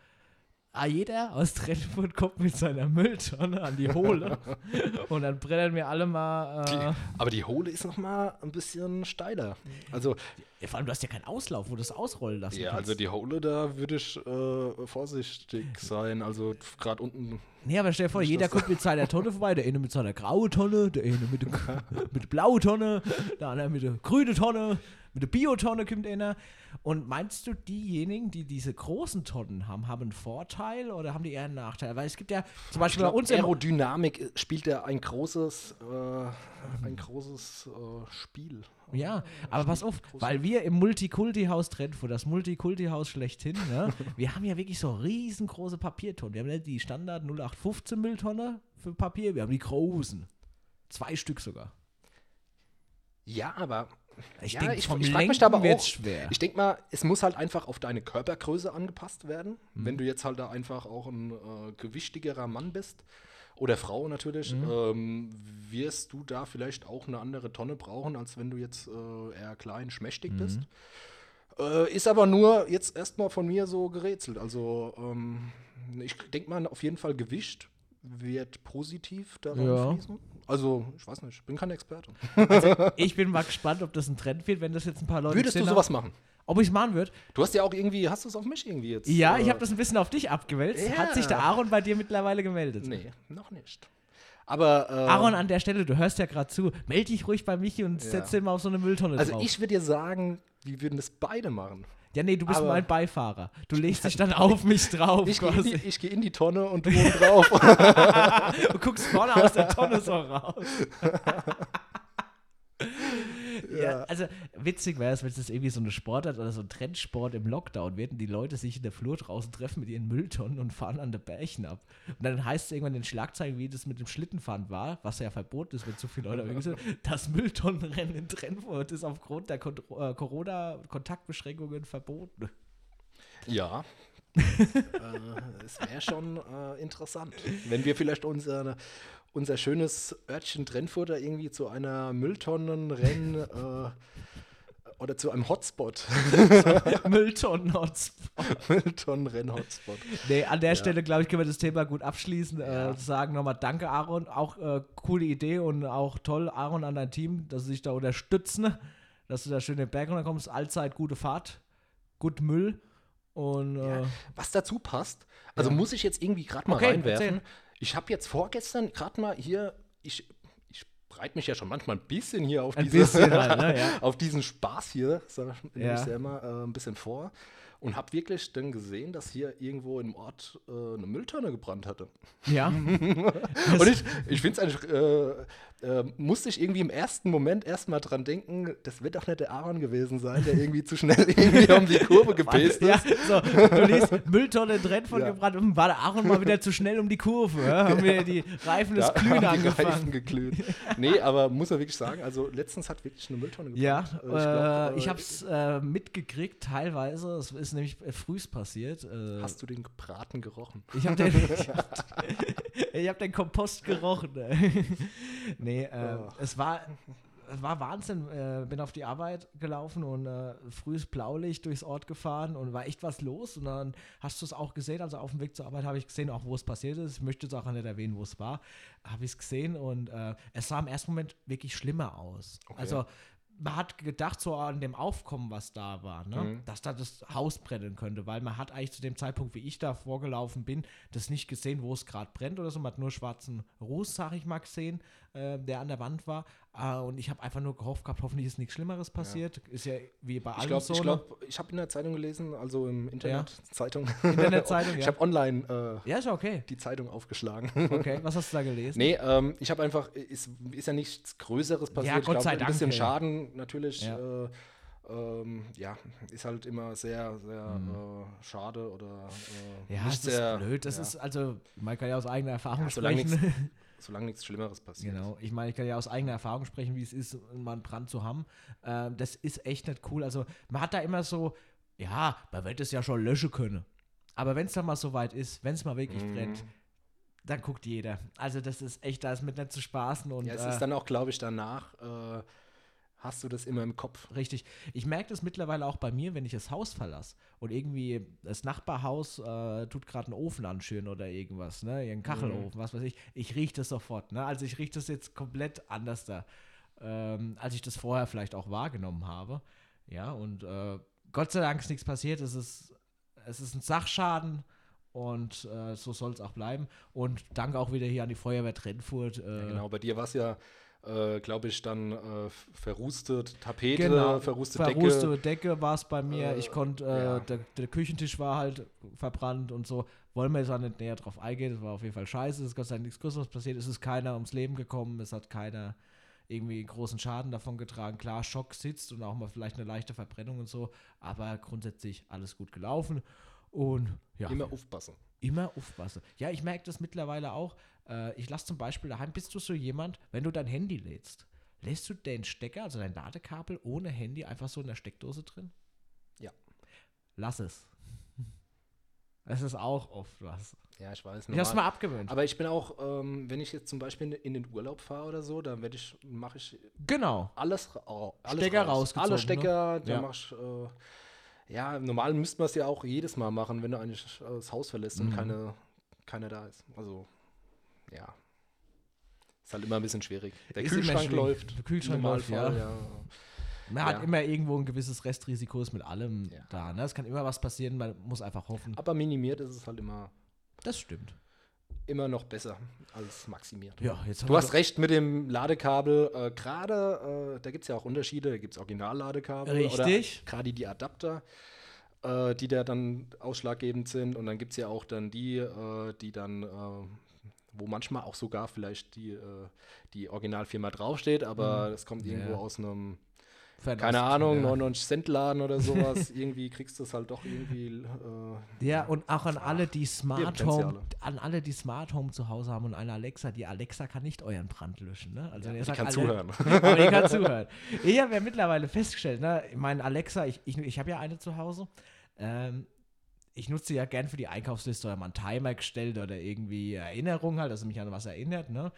Ah, jeder aus Trennfurt kommt mit seiner Mülltonne an die Hohle und dann brennen wir alle mal. Äh, Die, aber die Hohle ist noch mal ein bisschen steiler. Also, ja, vor allem, du hast ja keinen Auslauf, wo du es ausrollen lassen ja, kannst. also die Hohle, da würde ich äh, vorsichtig sein. Also, gerade unten Nee, aber stell dir vor, jeder kommt mit seiner Tonne vorbei. Der eine mit seiner grauen Tonne, der eine mit der, mit der blauen Tonne, der andere mit der grünen Tonne, mit der Biotonne kommt einer. Und meinst du, diejenigen, die diese großen Tonnen haben, haben einen Vorteil oder haben die eher einen Nachteil? Weil es gibt ja zum Beispiel bei glaub, uns im Aerodynamik spielt ja ein großes, äh, ein großes äh, Spiel. Ja, aber pass auf, weil wir im Multikulti-Haus Trennfurt, das Multikulti-Haus schlechthin, ne, wir haben ja wirklich so riesengroße Papiertonnen. Wir haben nicht die Standard 0815 Mülltonne für Papier, wir haben die großen. Zwei Stück sogar. Ja, aber Ich ja, denke, ich, ich frage mich da aber auch. schwer. Ich denke mal, es muss halt einfach auf deine Körpergröße angepasst werden. Mhm. Wenn du jetzt halt da einfach auch ein äh, gewichtigerer Mann bist oder Frau natürlich, Mhm. ähm, wirst du da vielleicht auch eine andere Tonne brauchen, als wenn du jetzt äh, eher klein, schmächtig Mhm. bist. Äh, ist aber nur jetzt erstmal von mir so gerätselt. Also ähm, ich denke mal, auf jeden Fall Gewicht wird positiv daran Ja. fließen. Also, ich weiß nicht, ich bin kein Experte. Ich bin mal gespannt, ob das ein Trend wird, wenn das jetzt ein paar Leute Würdest du sowas haben. machen? Ob ich es machen würde? Du hast ja auch irgendwie, hast du es auf mich irgendwie jetzt? Ja, ich habe das ein bisschen auf dich abgewälzt. Ja. Hat sich der Aaron bei dir mittlerweile gemeldet? Nee, noch nicht. Aber. Äh, Aaron, an der Stelle, du hörst ja gerade zu. Meld dich ruhig bei Michi und Ja. setz den mal auf so eine Mülltonne Also, drauf. ich würde dir sagen, wir würden das beide machen. Ja, nee, du bist aber- mein Beifahrer. Du legst dich dann auf mich drauf Ich gehe in, geh in die Tonne und du oben drauf. Du guckst vorne aus der Tonne so raus. ja. also witzig wäre es, wenn es das irgendwie so eine Sportart oder so ein Trendsport im Lockdown wird und die Leute sich in der Flur draußen treffen mit ihren Mülltonnen und fahren an der Bärchen ab. Und dann heißt es irgendwann in den Schlagzeilen, wie das mit dem Schlittenfahren war, was ja verboten ist, wenn zu viele Leute sind, das Mülltonnenrennen in Trennfurt ist aufgrund der äh, Corona-Kontaktbeschränkungen verboten. ja. äh, es wäre schon äh, interessant, wenn wir vielleicht unser, unser schönes Örtchen Trennfurter irgendwie zu einer Mülltonnenrennen äh, oder zu einem Hotspot. Mülltonnen-Hotspot. Mülltonnen-Renn-Hotspot. Nee, an der Stelle, glaube ich, können wir das Thema gut abschließen. Ja. Äh, sagen nochmal Danke, Aaron. Auch äh, coole Idee und auch toll, Aaron, an dein Team, dass sie sich da unterstützen, dass du da schön den Berg runterkommst. Allzeit gute Fahrt, gut Müll und äh, Was dazu passt, also Ja. muss ich jetzt irgendwie gerade mal Okay, reinwerfen. erzähl. Ich habe jetzt vorgestern gerade mal hier, ich, ich bereite mich ja schon manchmal ein bisschen hier auf, diese, bisschen halt, ne? Ja. auf diesen Spaß hier, sag ich ja. ja immer, äh, ein bisschen vor. Und habe wirklich dann gesehen, dass hier irgendwo im Ort äh, eine Mülltonne gebrannt hatte. ja. Und ich, ich finde es eigentlich, äh, äh, musste ich irgendwie im ersten Moment erstmal dran denken, das wird doch nicht der Aaron gewesen sein, der irgendwie zu schnell irgendwie um die Kurve gepäst ja, ist. so, du liest Mülltonne in Trend von Ja. gebrannt und war der Aaron mal wieder zu schnell um die Kurve. Ja? Haben wir die Reifen des Da Glühen die Reifen angefangen. geglüht. Nee, aber muss man wirklich sagen, also letztens hat wirklich eine Mülltonne Ja, gebrannt. äh, Äh, ich, glaub, ich äh, habe es äh, mitgekriegt, teilweise. Es ist nämlich äh, frühst passiert. Äh, Hast du den Braten gerochen? Ich habe den, ich hab, ich hab den Kompost gerochen. nee, äh, Oh. es war, es war Wahnsinn. Äh, bin auf die Arbeit gelaufen und äh, frühes Blaulicht durchs Ort gefahren und war echt was los. Und dann hast du es auch gesehen. Also auf dem Weg zur Arbeit habe ich gesehen, auch wo es passiert ist. Ich möchte jetzt auch nicht erwähnen, wo es war. Habe ich es gesehen und äh, es sah im ersten Moment wirklich schlimmer aus. Okay. Also man hat gedacht, so an dem Aufkommen, was da war, ne? Mhm. dass da das Haus brennen könnte, weil man hat eigentlich zu dem Zeitpunkt, wie ich da vorgelaufen bin, das nicht gesehen, wo es gerade brennt oder so. Man hat nur schwarzen Ruß, sag ich mal, gesehen, äh, der an der Wand war. Äh, und ich habe einfach nur gehofft gehabt, hoffentlich ist nichts Schlimmeres passiert. Ist ja wie bei Ich allem glaube, so. ich, ne? glaub, ich habe in der Zeitung gelesen, also im Internet, Zeitung. Internetzeitung, ich ja. habe online äh, Ja, ist ja okay. die Zeitung aufgeschlagen. Okay, was hast du da gelesen? Nee, ähm, ich habe einfach, ist, ist ja nichts Größeres passiert. Ja, ich Gott glaub, sei ein Dank, bisschen ja. Schaden natürlich. Ja. Äh, ähm, ja, ist halt immer sehr, sehr äh, schade oder äh, Mhm. ja, nicht das ist sehr, blöd. Das ja, ist, also, man kann ja aus eigener Erfahrung Ja, sprechen. solange nichts Schlimmeres passiert. Genau, ich meine, ich kann ja aus eigener Erfahrung sprechen, wie es ist, mal einen Brand zu haben. Ähm, das ist echt nicht cool. Also, man hat da immer so, ja, man wird es ja schon löschen können. Aber wenn es dann mal so weit ist, wenn es mal wirklich Mhm. brennt, dann guckt jeder. Also, das ist echt, da ist mit nicht zu spaßen. Und, Ja, es äh, ist dann auch, glaube ich, danach äh, hast du das immer im Kopf. Richtig. Ich merke das mittlerweile auch bei mir, wenn ich das Haus verlasse und irgendwie das Nachbarhaus äh, tut gerade einen Ofen anschüren oder irgendwas, ne? Irgendeinen Kachelofen, was weiß ich. Ich rieche das sofort, ne? Also ich rieche das jetzt komplett anders da, ähm, als ich das vorher vielleicht auch wahrgenommen habe. Ja, und äh, Gott sei Dank ist nichts passiert. Es ist, es ist ein Sachschaden. Und äh, so soll es auch bleiben. Und danke auch wieder hier an die Feuerwehr Trennfurt. Äh, Ja, genau, bei dir war es ja, äh, glaube ich, dann äh, verrustet Tapete, Genau, verruste Decke. Decke war es bei mir. Äh, ich konnte, äh, ja. der, der Küchentisch war halt verbrannt und so. Wollen wir jetzt auch nicht näher drauf eingehen. Das war auf jeden Fall scheiße. Es ist Gott sei Dank nichts Größeres passiert. Es ist keiner ums Leben gekommen. Es hat keiner irgendwie großen Schaden davon getragen. Klar, Schock sitzt und auch mal vielleicht eine leichte Verbrennung und so. Aber grundsätzlich alles gut gelaufen. Und ja, Immer aufpassen. Immer aufpassen. Ja, ich merke das mittlerweile auch. Äh, ich lasse zum Beispiel daheim, bist du so jemand, wenn du dein Handy lädst, lässt du den Stecker, also dein Ladekabel ohne Handy einfach so in der Steckdose drin? Ja. Lass es. Es ist auch oft was. Ja, ich weiß. Ich hab's normal. mal abgewöhnt. Aber ich bin auch, ähm, wenn ich jetzt zum Beispiel in den Urlaub fahre oder so, dann werde ich, mache ich genau. alles, oh, alles Stecker raus. rausgezogen, Alle Stecker, ne? dann Ja. mach ich, äh, ja, normal müsste man es ja auch jedes Mal machen, wenn du eigentlich das Haus verlässt und Mhm. keine, keiner da ist. Also, ja. Ist halt immer ein bisschen schwierig. Der Ist Kühlschrank läuft. Der Kühlschrank läuft, ja. ja. Man Ja. hat immer irgendwo ein gewisses Restrisiko ist mit allem Ja. da. Ne? Es kann immer was passieren, man muss einfach hoffen. Aber minimiert ist es halt immer, Das stimmt. immer noch besser als maximiert. Ja, jetzt Du hast recht mit dem Ladekabel. Äh, gerade, äh, da gibt es ja auch Unterschiede. Da gibt es Originalladekabel. Richtig. Oder gerade die Adapter, äh, die da dann ausschlaggebend sind. Und dann gibt es ja auch dann die, äh, die dann, äh, wo manchmal auch sogar vielleicht die, äh, die Originalfirma draufsteht, aber das kommt irgendwo Mhm. Ja. aus einem, Fernost, keine Ahnung, ja. 99 Cent Laden oder sowas. irgendwie kriegst du es halt doch irgendwie. Äh, Ja, und auch an alle, die Smart. Home, an alle, die Smart Home zu Hause haben und eine Alexa, die Alexa kann nicht euren Brand löschen. Ne? Also wenn ihr sagt, kann alle- zuhören. Aber die kann zuhören. Ich habe ja mittlerweile festgestellt, ne, ich meine, Alexa, ich, ich, ich habe ja eine zu Hause. Ähm, ich nutze ja gern für die Einkaufsliste oder mal einen Timer gestellt oder irgendwie Erinnerung halt, dass sie mich an was erinnert, ne?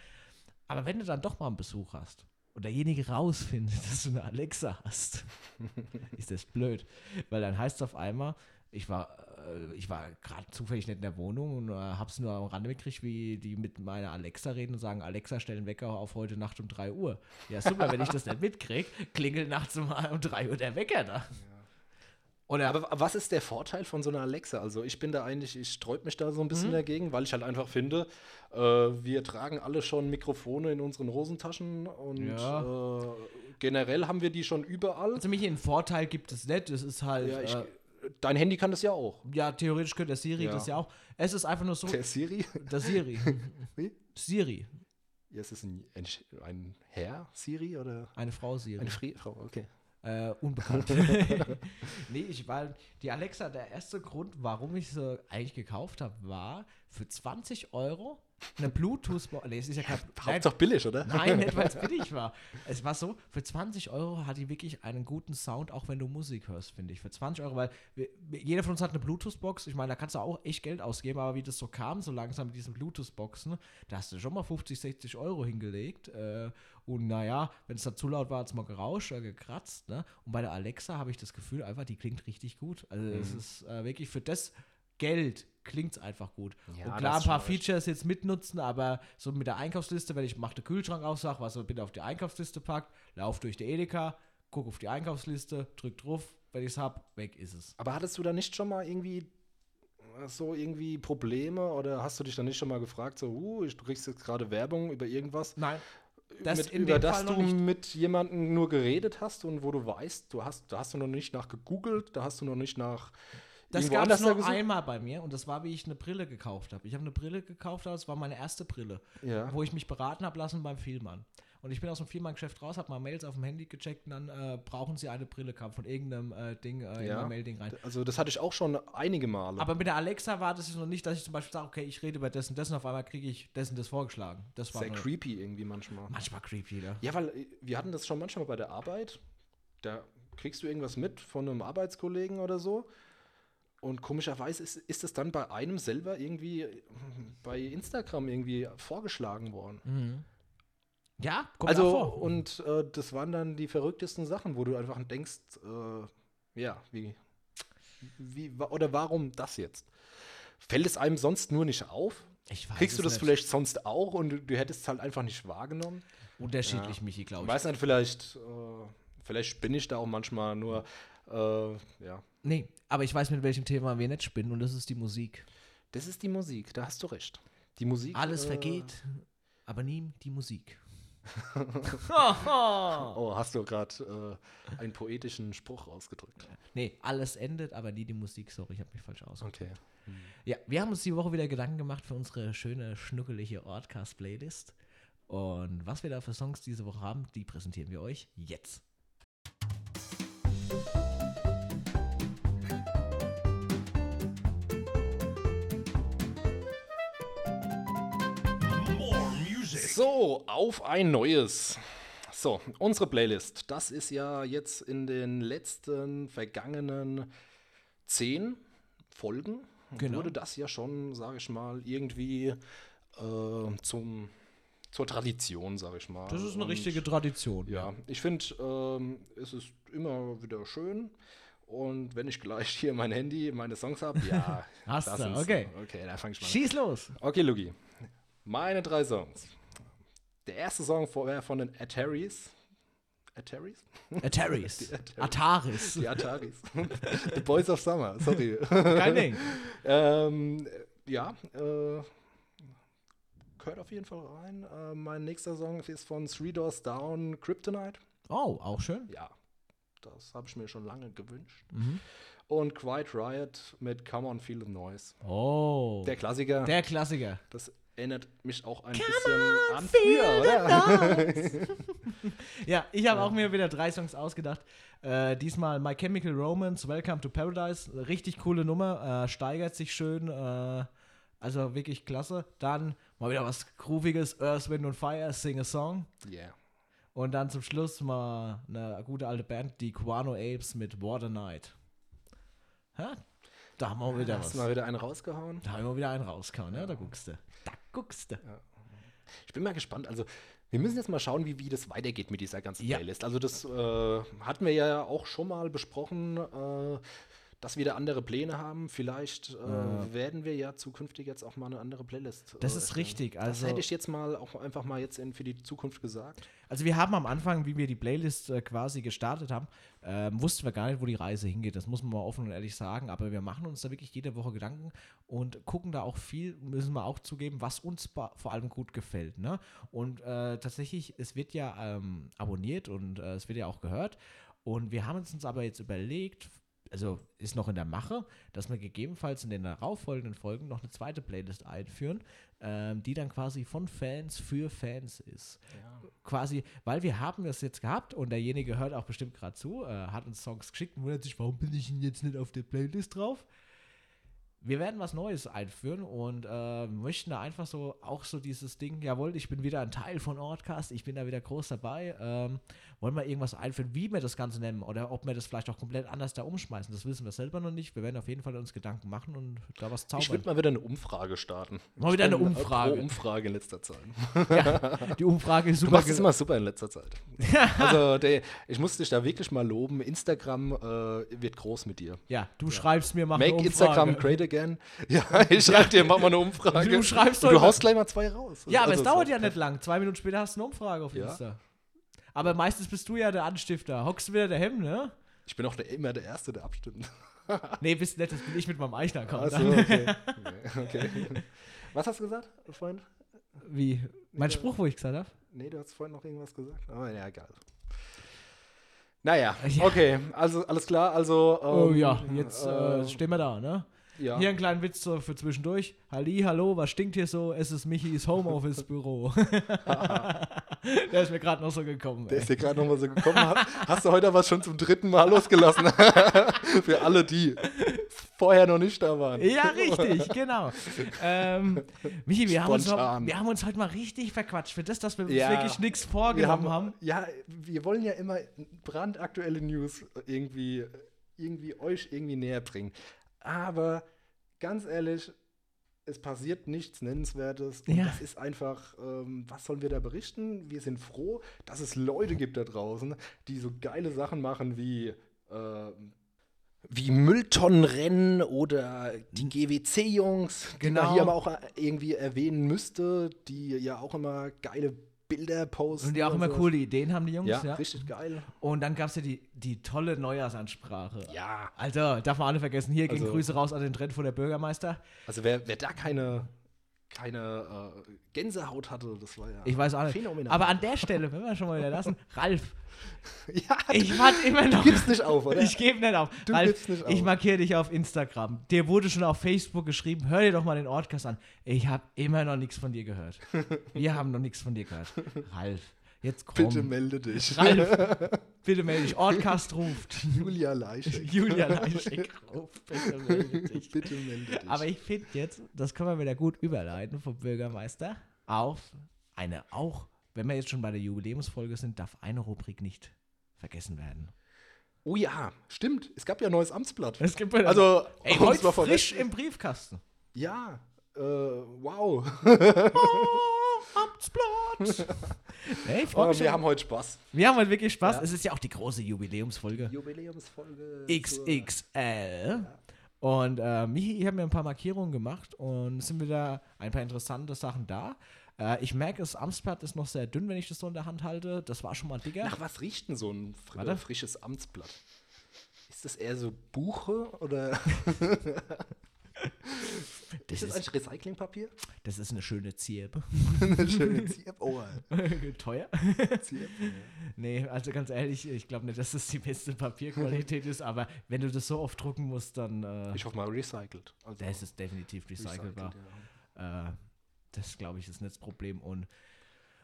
Aber wenn du dann doch mal einen Besuch hast und derjenige rausfindet, dass du eine Alexa hast, ist das blöd. Weil dann heißt es auf einmal, ich war, äh, ich war gerade zufällig nicht in der Wohnung und äh, hab's nur am Rande mitgekriegt, wie die mit meiner Alexa reden und sagen, Alexa, stell den Wecker auf heute Nacht um 3 Uhr. Ja, super, wenn ich das nicht mitkriege, klingelt nachts um, um 3 Uhr der Wecker da. Oder Aber was ist der Vorteil von so einer Alexa? Also ich bin da eigentlich, ich sträub mich da so ein Mhm. bisschen dagegen, weil ich halt einfach finde, äh, wir tragen alle schon Mikrofone in unseren Hosentaschen und Ja. äh, generell haben wir die schon überall. also mich einen Vorteil gibt es nicht. Es ist halt, Ja, ich, äh, dein Handy kann das ja auch. ja theoretisch könnte der Siri Ja. das ja auch. Es ist einfach nur so, Der Siri? der Siri. Wie? Siri, Ja, ist es ein, ein, ein Herr Siri oder eine Frau Siri. eine Fri Frau? Okay. Äh, unbekannt. nee, ich war, die Alexa, der erste Grund, warum ich sie eigentlich gekauft habe, war für 20 Euro eine Bluetooth, nee, es ist ja kein, nein, Hauptsache billig, oder? nein, nicht weil es billig war. Es war so, für 20 Euro hat die wirklich einen guten Sound, auch wenn du Musik hörst, finde ich. Für 20 Euro, weil wir, jeder von uns hat eine Bluetooth-Box. Ich meine, da kannst du auch echt Geld ausgeben, aber wie das so kam, so langsam mit diesen Bluetooth-Boxen, da hast du schon mal 50, 60 Euro hingelegt. Äh, und naja, wenn es dann zu laut war, hat es mal gerauscht oder gekratzt. Ne? Und bei der Alexa habe ich das Gefühl, einfach, die klingt richtig gut. Also es Mhm. ist äh, wirklich für das Geld klingt es einfach gut. Ja, und klar, ein paar. Features jetzt mitnutzen, aber so mit der Einkaufsliste, wenn ich mach den Kühlschrank auf, sag, was bitte auf die Einkaufsliste packt, lauf durch die Edeka, guck auf die Einkaufsliste, drück drauf, wenn ich es hab, weg ist es. Aber hattest du da nicht schon mal irgendwie so irgendwie Probleme oder hast du dich dann nicht schon mal gefragt, so, uh, ich- du kriegst jetzt gerade Werbung über irgendwas, Nein, das mit, in über das Fall du mit jemandem nur geredet hast und wo du weißt, du hast, da hast du noch nicht nach gegoogelt, da hast du noch nicht nach Das gab es nur einmal bei mir und das war, wie ich eine Brille gekauft habe. Ich habe eine Brille gekauft, es war meine erste Brille, Ja. wo ich mich beraten habe lassen beim Vielmann. Und ich bin aus dem Vielmann-Geschäft raus, habe mal Mails auf dem Handy gecheckt und dann äh, brauchen sie eine Brille, kam von irgendeinem äh, Ding äh, in Ja. mein Mail-Ding rein. Also das hatte ich auch schon einige Male. Aber mit der Alexa war das jetzt noch nicht, dass ich zum Beispiel sage, okay, ich rede über dessen, dessen, auf einmal kriege ich dessen das vorgeschlagen. Das war Sehr creepy irgendwie manchmal. manchmal creepy, ne? Ja, weil äh, wir hatten das schon manchmal bei der Arbeit. Da kriegst du irgendwas mit von einem Arbeitskollegen oder so. Und komischerweise ist, ist es dann bei einem selber irgendwie bei Instagram irgendwie vorgeschlagen worden. Ja, kommt also, vor. und äh, das waren dann die verrücktesten Sachen, wo du einfach denkst, äh, ja, wie, wie, oder warum das jetzt? Fällt es einem sonst nur nicht auf? Ich weiß Kriegst du das nicht. vielleicht sonst auch und du, du hättest es halt einfach nicht wahrgenommen? Unterschiedlich, Michi, glaube ich. Weiß nicht, vielleicht, äh, vielleicht bin ich da auch manchmal nur, äh, ja. Nee, aber ich weiß, mit welchem Thema wir nicht spinnen und das ist die Musik. Das ist die Musik, da hast du recht. Die Musik. Alles äh, vergeht, aber nie die Musik. Oh, hast du gerade äh, einen poetischen Spruch ausgedrückt. nee, alles endet, aber nie die Musik. Sorry, ich habe mich falsch ausgedrückt. Okay. Ja, wir haben uns die Woche wieder Gedanken gemacht für unsere schöne, schnuckelige Ortcast-Playlist. Und was wir da für Songs diese Woche haben, die präsentieren wir euch jetzt. So, auf ein neues. So, unsere Playlist. Das ist ja jetzt in den letzten vergangenen zehn Folgen. Genau. Wurde das ja schon, sage ich mal, irgendwie äh, zum, zur Tradition, sage ich mal. Das ist eine Und richtige Tradition. Ja, ich finde, ähm, es ist immer wieder schön. Und wenn ich gleich hier mein Handy, meine Songs habe, ja. Hast du, okay. Okay, da fange ich mal an. Schieß los! Okay, Lugi. Meine drei Songs. Der erste Song wäre von den Ataris. Ataris? Ataris. Ataris. Ataris. Die Ataris. The Boys of Summer, sorry. Kein Ding. ähm, ja, äh, gehört auf jeden Fall rein. Äh, mein nächster Song ist von Three Doors Down, Kryptonite. Oh, auch schön. Ja, das habe ich mir schon lange gewünscht. Mhm. Und Quiet Riot mit Come On Feel the Noise. Oh. Der Klassiker. Der Klassiker. das erinnert mich auch ein bisschen an früher, oder? Ja, ich habe auch mir wieder drei Songs ausgedacht. Äh, diesmal My Chemical Romance, Welcome to Paradise. Richtig coole Nummer, äh, steigert sich schön. Äh, also wirklich klasse. Dann mal wieder was Grooviges, Earth, Wind und Fire, Sing a Song. Yeah. Und dann zum Schluss mal eine gute alte Band, die Guano Apes mit Water Night. Hä? Da haben wir wieder Hast was. du mal wieder einen rausgehauen? Da haben wir wieder einen rausgehauen, ne? Da guckst du. Guckst du. Ich bin mal gespannt. Also, Wir müssen jetzt mal schauen, wie, wie das weitergeht mit dieser ganzen Ja. Playlist. Also das äh, hatten wir ja auch schon mal besprochen, äh, dass wir da andere Pläne haben. Vielleicht äh, werden wir ja zukünftig jetzt auch mal eine andere Playlist. Das äh, ist richtig, das also- hätte ich jetzt mal auch einfach mal jetzt in, für die Zukunft gesagt. Also wir haben am Anfang, wie wir die Playlist äh, quasi gestartet haben, ähm, wussten wir gar nicht, wo die Reise hingeht. Das muss man mal offen und ehrlich sagen. Aber wir machen uns da wirklich jede Woche Gedanken und gucken da auch viel, müssen wir auch zugeben, was uns vor allem gut gefällt. Ne? Und äh, tatsächlich, es wird ja ähm, abonniert und äh, es wird ja auch gehört. Und wir haben uns aber jetzt überlegt, also ist noch in der Mache, dass wir gegebenenfalls in den darauffolgenden Folgen noch eine zweite Playlist einführen, ähm, die dann quasi von Fans für Fans ist quasi, weil wir haben das jetzt gehabt und derjenige hört auch bestimmt gerade zu, äh, hat uns Songs geschickt und wundert sich, warum bin ich denn jetzt nicht auf der Playlist drauf? Wir werden was Neues einführen und äh, möchten da einfach so auch so dieses Ding, jawohl, ich bin wieder ein Teil von Ortcast, ich bin da wieder groß dabei. Ähm, wollen wir irgendwas einführen, wie wir das Ganze nennen oder ob wir das vielleicht auch komplett anders da umschmeißen, das wissen wir selber noch nicht. Wir werden auf jeden Fall uns Gedanken machen und da was Ich zaubern. würde mal wieder eine Umfrage starten. Mal wieder eine Ich Umfrage. Pro Umfrage in letzter Zeit. Die Umfrage ist Du super. machst es immer super in letzter Zeit. also der, ich muss dich da wirklich mal loben. Instagram äh, wird groß mit dir. ja, du schreibst mir, mach eine Make. Instagram great again. Ja, ich schreibe dir, mach mal eine Umfrage. Du schreibst Und doch du haust gleich mal zwei raus. Ja, aber Also, es dauert so- ja nicht lang. Zwei Minuten später hast du eine Umfrage auf Ja. Insta. Aber meistens bist du ja der Anstifter. Hockst du wieder daheim, ne? Ich bin auch der, immer der Erste, der abstimmt. Nee, bist nicht, das bin ich mit meinem eigenen Account. Dann. okay. okay. Was hast du gesagt, Freund? Wie? Mein Spruch, wo ich gesagt habe? Nee, du hast vorhin noch irgendwas gesagt. Aber ja, egal. Naja, Ja. okay, also alles klar, also. Oh ähm, ja, jetzt äh, äh, stehen wir da, ne? Ja. Hier ein kleiner Witz so für zwischendurch. Halli, hallo, was stinkt hier so? Es ist Michis Homeoffice-Büro. Der ist mir gerade noch so gekommen. Der Ey. ist dir gerade nochmal so gekommen. Hast, hast du heute aber schon zum dritten Mal losgelassen? Für alle, die vorher noch nicht da waren. Ja, richtig, genau. ähm, Michi, wir haben, uns noch, wir haben uns heute mal richtig verquatscht. Für das, dass wir uns Ja. wirklich nichts Wir vorgenommen haben, haben. ja, wir wollen ja immer brandaktuelle News irgendwie, irgendwie euch irgendwie näher bringen. Aber ganz ehrlich, es passiert nichts Nennenswertes. Und Ja. das ist einfach, ähm, was sollen wir da berichten? Wir sind froh, dass es Leute gibt da draußen, die so geile Sachen machen wie. ähm, wie Mülltonnenrennen oder die GWC-Jungs, die Genau. man hier aber auch irgendwie erwähnen müsste, die ja auch immer geile Bilder posten. Und die auch immer sowas. coole Ideen haben, die Jungs. Ja, Ja, richtig geil. Und dann gab es ja die, die tolle Neujahrsansprache. Ja. Alter, darf man alle vergessen. Hier gehen Also- Grüße raus an den Trend von der Bürgermeister. Also wer, wer da keine, keine äh, Gänsehaut hatte, das war ja Ich weiß auch phänomenal. Aber an der Stelle, wenn wir schon mal wieder lassen, Ralf, ja, ich warte immer noch. du gibst nicht auf, oder? Ich gebe nicht auf. Du Ralf, gibst nicht ich auf. markiere dich auf Instagram. Dir wurde schon auf Facebook geschrieben, hör dir doch mal den Ortcast an. Ich habe immer noch nichts von dir gehört. Wir haben noch nichts von dir gehört. Ralf, jetzt komm. Bitte melde dich. Ralf, bitte melde dich. Ortcast ruft. Julia Leischek. Julia Leischek ruft. Bitte melde dich. Bitte melde dich. Aber ich finde jetzt, das können wir wieder gut überleiten vom Bürgermeister auf eine auch, wenn wir jetzt schon bei der Jubiläumsfolge sind, darf eine Rubrik nicht vergessen werden. oh ja, stimmt. Es gab ja ein neues Amtsblatt. Es gibt also, Ey, heute frisch im Briefkasten. Ja, äh, wow. Oh, Amtsblatt. Hey, Oh, wir schon. haben heute Spaß. wir haben heute wirklich Spaß. Ja. Es ist ja auch die große Jubiläumsfolge. Jubiläumsfolge. XXL. Und äh, Michi, ich habe mir ein paar Markierungen gemacht und es sind wieder ein paar interessante Sachen da. Äh, ich merke, das Amtsblatt ist noch sehr dünn, wenn ich das so in der Hand halte. Das war schon mal dicker. Nach was riecht denn so ein fr Warte. frisches Amtsblatt? Ist das eher so Buche oder das, ist das ist, eigentlich Recyclingpapier? das ist eine schöne Zirbe. Eine schöne Zierp. Oh, Teuer? Zierp. Nee, also ganz ehrlich, ich glaube nicht, dass das die beste Papierqualität ist, aber wenn du das so oft drucken musst, dann äh, Ich hoffe mal recycelt. Also das ist definitiv recycelbar. recycelt, ja. Äh, das glaube ich ist nicht das Problem. Und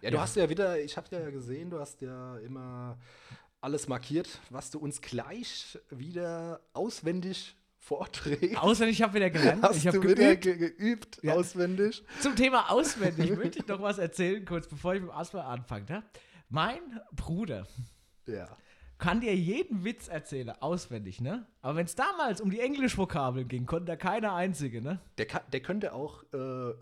Ja, du Ja. hast ja wieder, ich habe ja gesehen, du hast ja immer alles markiert, was du uns gleich wieder auswendig vorträgst. auswendig, ich habe wieder gelernt. Hast ich habe wieder geübt. ge geübt, Ja. auswendig? Zum Thema auswendig möchte ich noch was erzählen, kurz bevor ich mit dem Asper anfange. Ne? Mein Bruder Ja. kann dir jeden Witz erzählen, auswendig, ne? Aber wenn es damals um die Englischvokabeln ging, konnte er keine einzige, ne? Der, kann, der könnte auch äh,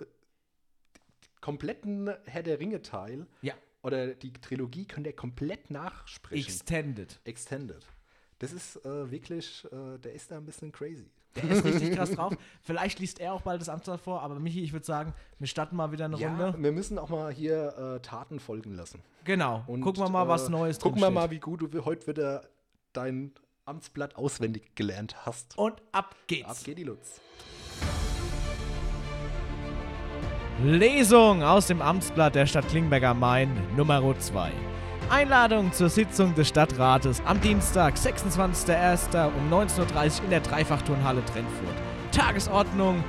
kompletten Herr der Ringe-Teil Ja. oder die Trilogie könnt ihr komplett nachsprechen. Extended. Extended. Das ist äh, wirklich, äh, der ist da ein bisschen crazy. Der ist richtig krass drauf. Vielleicht liest er auch bald das Amtsblatt vor, aber Michi, ich würde sagen, wir starten mal wieder eine Ja, Runde. wir müssen auch mal hier äh, Taten folgen lassen. Genau. Und, Gucken wir mal, was äh, Neues Gucken wir mal, wie gut du heute wieder dein Amtsblatt auswendig gelernt hast. Und ab geht's. Ab geht die Lutz. Lesung aus dem Amtsblatt der Stadt Klingberg am Main, Nummer 2. Einladung zur Sitzung des Stadtrates am Dienstag, 26.01. um 19.30 Uhr in der Dreifachturnhalle Trennfurt. Tagesordnung,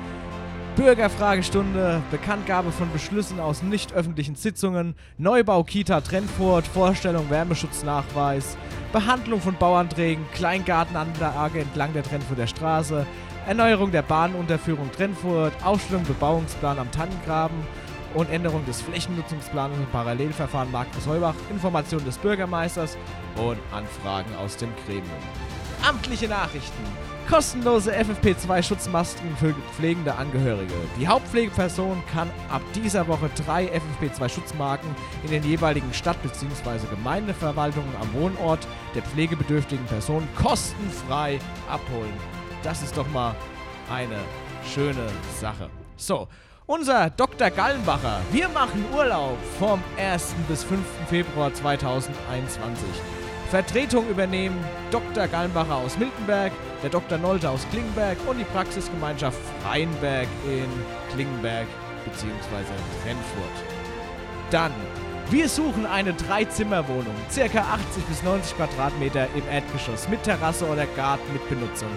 Bürgerfragestunde, Bekanntgabe von Beschlüssen aus nicht öffentlichen Sitzungen, Neubau Kita Trennfurt, Vorstellung Wärmeschutznachweis, Behandlung von Bauanträgen, Kleingartenanlage entlang der Trennfurter Straße, Erneuerung der Bahnunterführung Trennfurt, Aufstellung Bebauungsplan am Tannengraben und Änderung des Flächennutzungsplans im Parallelverfahren Markus Heubach, Information des Bürgermeisters und Anfragen aus dem Gremium. Amtliche Nachrichten. Kostenlose FFP2-Schutzmasken für pflegende Angehörige. Die Hauptpflegeperson kann ab dieser Woche drei FFP2-Schutzmarken in den jeweiligen Stadt- bzw. Gemeindeverwaltungen am Wohnort der pflegebedürftigen Person kostenfrei abholen. Das ist doch mal eine schöne Sache. So, unser Dr. Gallenbacher. Wir machen Urlaub vom 1. bis 5. Februar 2021. Vertretung übernehmen Dr. Gallenbacher aus Miltenberg, der Dr. Nolte aus Klingenberg und die Praxisgemeinschaft Freienberg in Klingenberg bzw. Trennfurt. Dann, wir suchen eine Dreizimmerwohnung, circa 80 bis 90 Quadratmeter im Erdgeschoss mit Terrasse oder Garten mit Benutzung.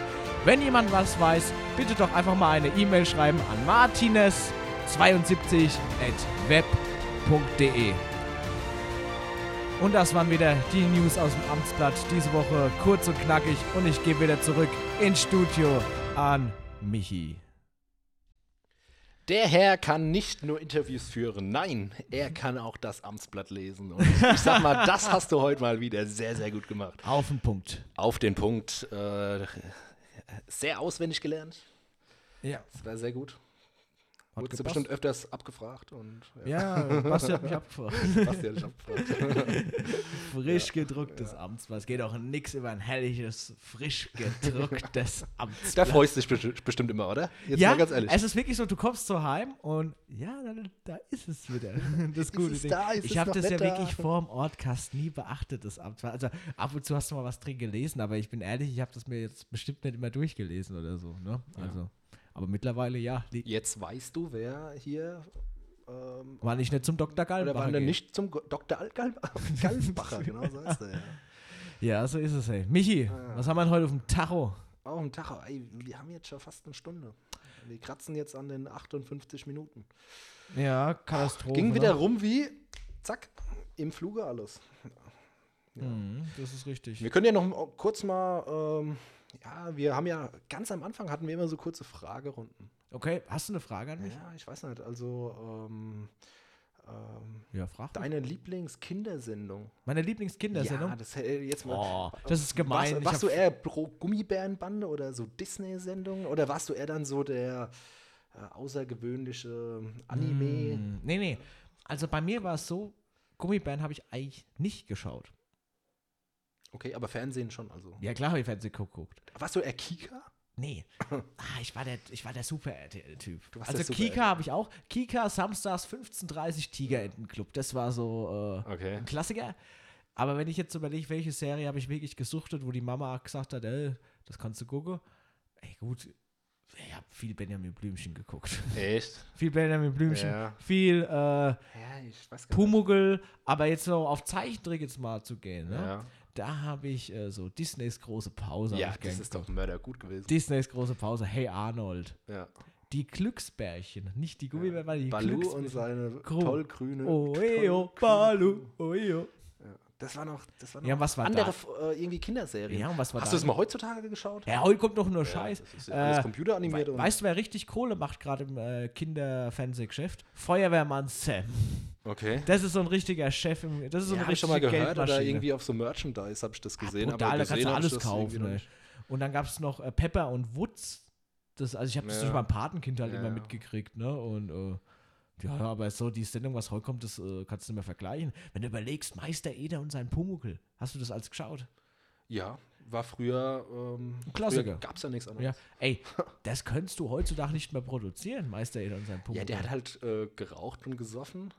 Wenn jemand was weiß, bitte doch einfach mal eine E-Mail schreiben an martinez72 Und das waren wieder die News aus dem Amtsblatt diese Woche, kurz und knackig. Und ich gebe wieder zurück ins Studio an Michi. Der Herr kann nicht nur Interviews führen, nein, er kann auch das Amtsblatt lesen. Und ich, ich sag mal, das hast du heute mal wieder sehr, sehr gut gemacht. Auf den Punkt. Auf den Punkt. Äh, sehr auswendig gelernt. Ja. Das war sehr gut. Hat Wurdest du bestimmt öfters abgefragt und Ja, Basti hat mich abgefragt. Basti hat dich abgefragt. Frisch gedrucktes Amtsblatt. Es geht auch nix über ein herrliches, frisch gedrucktes Amtsblatt. Da freust du dich besti- bestimmt immer, oder? Jetzt ja, mal ganz ehrlich. es ist wirklich so, du kommst so heim und ja, da, da ist es wieder. Das gute Ding. da? Ich habe das ja wirklich vor dem Ortcast nie beachtet, das Amtsblatt. Also ab und zu hast du mal was drin gelesen, aber ich bin ehrlich, ich habe das mir jetzt bestimmt nicht immer durchgelesen oder so. Ne? Also, aber mittlerweile ja. Jetzt weißt du, wer hier ähm, war nicht nicht zum Dr. oder Gallenbacher. waren denn geht. nicht zum Dr. Al Gal Gallenbacher, genau so heißt er, ja. Ja, so ist es, ey. Michi, Ah. was haben wir denn heute auf dem Tacho? Auch ein Tag, ey, wir haben jetzt schon fast eine Stunde. Wir kratzen jetzt an den 58 Minuten. Ja, Katastrophe. Ging ne? wieder rum wie, zack, im Fluge alles. Mhm, das ist richtig. Wir können ja noch kurz mal, ähm, ja, wir haben ja ganz am Anfang hatten wir immer so kurze Fragerunden. Okay, hast du eine Frage an mich? Ja, ich weiß nicht, also ähm, ähm, Ja, frag deine Lieblingskindersendung. Meine Lieblingskindersendung? Ja, das äh, jetzt mal. Oh, das ist gemein. Warst, warst du eher pro Gummibärenbande oder so Disney-Sendung? Oder warst du eher dann so der äh, außergewöhnliche Anime? Mm, Nee, nee. Also bei mir war es so, Gummibären habe ich eigentlich nicht geschaut. Okay, aber Fernsehen schon, also. Ja, klar habe ich Fernsehen geguckt. Warst du eher Kika? Nee. Ah, ich war der, ich war der Super-RTL-Typ. Also Super Kika habe ich auch. Kika, samstags 15.30 Tigerentenclub. Das war so äh, Okay. ein Klassiker. Aber wenn ich jetzt überlege, welche Serie habe ich wirklich gesuchtet, wo die Mama gesagt hat, ey, das kannst du gucken. Ey, gut, ich habe viel Benjamin Blümchen geguckt. Echt? viel Benjamin Blümchen. Ja. Viel äh, Ja, ich weiß gar Pumuckl. Aber jetzt so auf Zeichentrick jetzt mal zu gehen, ne? Ja, da habe ich äh, so Disneys große Pause. ja das ist doch Mörder gut gewesen. Disneys große Pause. Hey Arnold. ja. Die Glücksbärchen, nicht die Gummibärchen, sondern die Balu und Glücksbärchen. seine Gru- tollgrüne. Oeo, Balu, oeo. Das war noch, das war noch Ja, was war andere da? äh, irgendwie Kinderserien. Ja, und was war Hast da? du es mal heutzutage geschaut? Ja, heute kommt doch nur Ja, Scheiß. das ist ja alles Äh, computeranimiert. We und- weißt du, wer richtig Kohle macht gerade im äh, Kinderfernsehgeschäft? Feuerwehrmann Sam. Okay. Das ist so ein richtiger Chef. Im, das ist so Ja, habe ich schon mal gehört oder irgendwie auf so Merchandise habe ich das gesehen. Brutal, aber da kannst gesehen du alles das kaufen. Ne? Und dann gab es noch äh, Pepper und Wutz. Das, also ich habe das Ja. durch mein Patenkind halt Ja, immer mitgekriegt. Ne? Und äh, Ja, aber so die Sendung, was heute kommt, das äh, kannst du nicht mehr vergleichen. Wenn du überlegst, Meister Eder und sein Pumuckl, hast du das alles geschaut? Ja, war früher. Ähm, Klassiker. Gab es ja nichts anderes. Ja. Ey, das könntest du heutzutage nicht mehr produzieren, Meister Eder und sein Pumuckl. Ja, der hat halt äh, geraucht und gesoffen.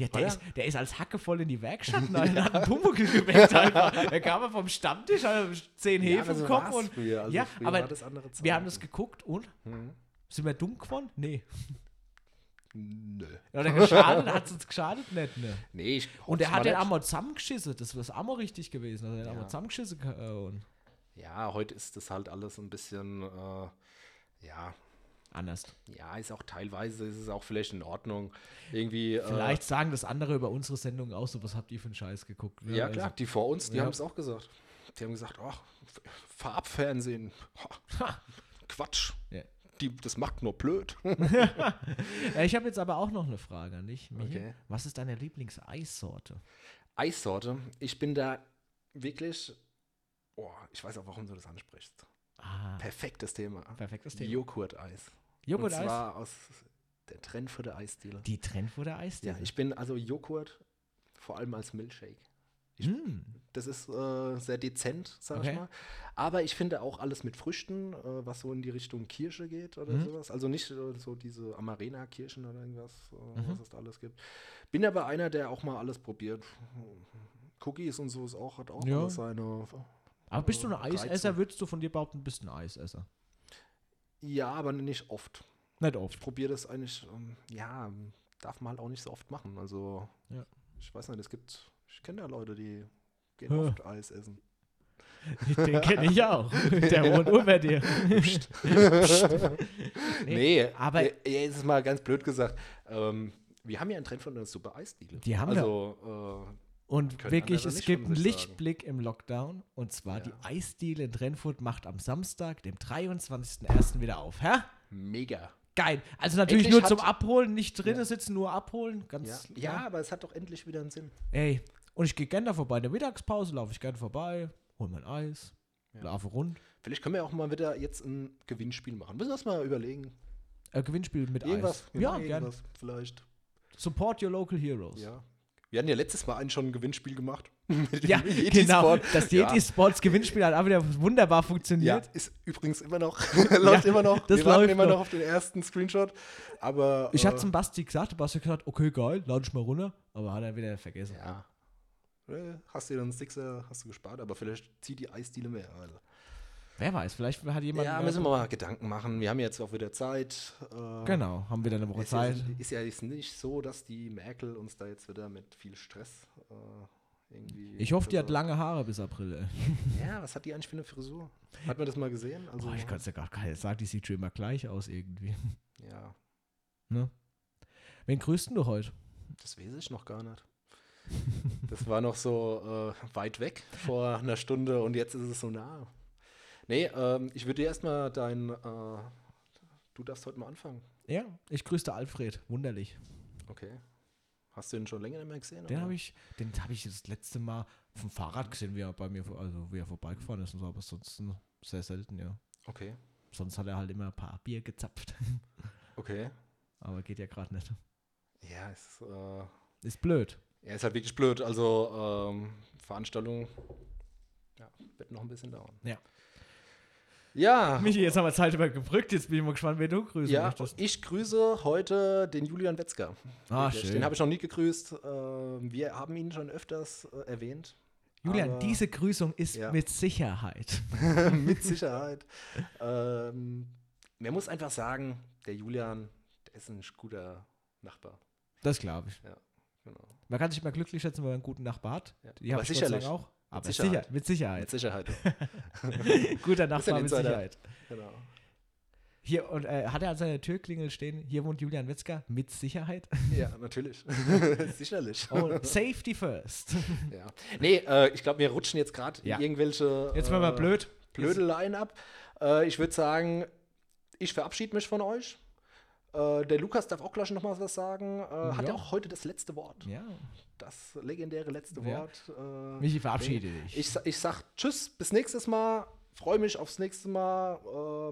Ja, der, ist, der ist als Hacke voll in die Werkstatt und hat einen Pumuckl geweckt einfach. Er kam er vom Stammtisch, hat zehn Ja, Hefe aber im so Kopf war's und früher. Also ja, früher aber wir haben das geguckt und Hm. sind wir dumm geworden? Nee. Nö. Oder geschadet? Hat es uns geschadet? Nicht, ne? Nee, ich Und er hoff's hat den. Amor zusammengeschissen. Das war das Amor richtig gewesen. Also, er hat den Ja. Amor zusammengeschissen. äh, und Ja, heute ist das halt alles ein bisschen, äh, ja, anders. ja, ist auch teilweise ist es auch vielleicht in Ordnung. Irgendwie. Vielleicht sagen das andere über unsere Sendung auch so. Was habt ihr für einen Scheiß geguckt? Äh, ne? ja, Also- klar, die vor uns, die Ja. haben es auch gesagt. Die haben gesagt, ach, F- Farbfernsehen, ha, Quatsch. Ja. Die, das macht nur blöd. Ja, ich habe jetzt aber auch noch eine Frage an dich. Okay. Was ist deine Lieblingseissorte? Eissorte, ich bin da wirklich, oh, ich weiß auch, warum du das ansprichst. Ah, Perfektes Thema. perfektes Thema. Joghurt-Eis. Und Joghurt-Eis? zwar aus der Trend für der Eisdiele. Die Trendfutter Eisdiele? Ja, ich bin also Joghurt, vor allem als Milchshake. ich- Hm. Das ist äh, sehr dezent, sag Okay. ich mal. Aber ich finde auch alles mit Früchten, äh, was so in die Richtung Kirsche geht oder Mhm. sowas. Also nicht äh, so diese Amarena-Kirschen oder irgendwas, Mhm. was es da alles gibt. Bin aber einer, der auch mal alles probiert. Cookies und so ist auch, hat auch Ja. seine. Aber bist du ein Reize. Eisesser? Würdest du von dir behaupten, du bist ein Eisesser? Ja, aber nicht oft. Nicht oft. Ich probiere das eigentlich, ähm, ja, darf man halt auch nicht so oft machen. Also, Ja. ich weiß nicht, es gibt, ich kenne ja Leute, die gehen oft Eis essen. Den kenne ich auch. Der wohnt über dir. Nee, aber- aber jetzt ist mal ganz blöd gesagt. Ähm, wir haben ja einen Trend von einer super Eisdiele. Die haben wir. also, Und wirklich, es gibt einen sich sagen. Lichtblick im Lockdown. Und zwar Ja. die Eisdiele in Trennfurt macht am Samstag, dem 23.01. wieder auf. Hä? mega. Geil. Also natürlich Endlich nur zum Abholen, nicht drinnen Ja. sitzen, nur abholen. Ja. Ganz ja, klar. aber es hat doch endlich wieder einen Sinn. Ey, und ich gehe gerne da vorbei. In der Mittagspause laufe ich gerne vorbei, hol mein Eis, Ja. laufe rund. Vielleicht können wir auch mal wieder jetzt ein Gewinnspiel machen. Müssen wir uns mal überlegen. Äh, Gewinnspiel mit Irgendwas. Eis. Ja, genau, gerne. irgendwas Vielleicht. Support your local heroes. Ja. Wir hatten ja letztes Mal eigentlich schon ein Gewinnspiel gemacht. Ja, Yeti genau. Das Ja. Yeti Sports Gewinnspiel hat auch wieder wunderbar Ja, funktioniert. ist übrigens immer noch, läuft immer noch. das Wir läuft immer noch. noch auf den ersten Screenshot. Aber Ich äh, hatte zum Basti gesagt, Basti hat gesagt, okay, geil, lade ich mal runter, aber hat er wieder vergessen. Ja. Äh, Hast du dann Sixer, hast du gespart, aber vielleicht zieht die Eisdiele mehr. Also. Wer weiß, vielleicht hat jemand. Ja, müssen wir mal Gedanken machen. Wir haben jetzt auch wieder Zeit. Äh, Genau, haben wieder eine Woche Ist ja, Zeit. ist ja jetzt nicht so, dass die Merkel uns da jetzt wieder mit viel Stress äh, irgendwie. Ich hoffe, die hat versorgt. lange Haare bis April. Ja, was hat die eigentlich für eine Frisur? Hat man das mal gesehen? Also, Boah, ich kann es ja gar nicht sagen, die sieht schon immer gleich aus irgendwie. Ja, Ne? Wen grüßt denn du heute? das weiß ich noch gar nicht. Das war noch so äh, weit weg vor einer Stunde und jetzt ist es so nah. Nee, ähm, ich würde dir erstmal dein. Äh, du darfst heute mal anfangen. Ja, ich grüßte Alfred, wunderlich. Okay. Hast du ihn schon länger nicht mehr gesehen? Den habe ich, den habe ich das letzte Mal vom Fahrrad gesehen, wie er bei mir, also wie er vorbeigefahren ist und so, aber sonst sehr selten, ja. Okay, Sonst hat er halt immer ein paar Bier gezapft. okay. aber geht ja gerade nicht. Ja, es äh, Ist blöd. Ja, ist halt wirklich blöd. Also ähm, Veranstaltung ja, wird noch ein bisschen dauern. Ja. Ja, Michi, jetzt haben wir Zeit übergebrückt, jetzt bin ich mal gespannt, wen du grüßen ja möchtest. ich grüße heute den Julian Wetzger. Ah, schön. Den habe ich noch nie gegrüßt. Ähm, wir haben ihn schon öfters äh, erwähnt. Julian, aber- diese Grüßung ist Ja. mit Sicherheit. Mit Sicherheit. ähm, man muss einfach sagen, der Julian, der ist ein guter Nachbar. Das glaube ich. Genau. Man kann sich mal glücklich schätzen, wenn man einen guten Nachbar hat. Ja. Die habe ich sicherlich. auch. Aber Sicherheit. sicher, mit Sicherheit. Mit Sicherheit. Guter Nachbar mit. Sicherheit. genau. Hier, und äh, hat er an seiner Türklingel stehen, hier wohnt Julian Wetzger, mit Sicherheit. Ja, natürlich. Sicherlich. Oh, Safety first. Ja. Nee, äh, ich glaube, wir rutschen jetzt gerade Ja. irgendwelche Jetzt werden wir äh, blöd. Blödeleien ab. Äh, ich würde sagen, ich verabschiede mich von euch. Äh, der Lukas darf auch gleich noch mal was sagen. Äh, Hat Ja. ja auch heute das letzte Wort. Ja, Das legendäre letzte Ja. Wort. Äh, Michi, verabschiede dich. ich, ich sag Tschüss, bis nächstes Mal. Freue mich aufs nächste Mal.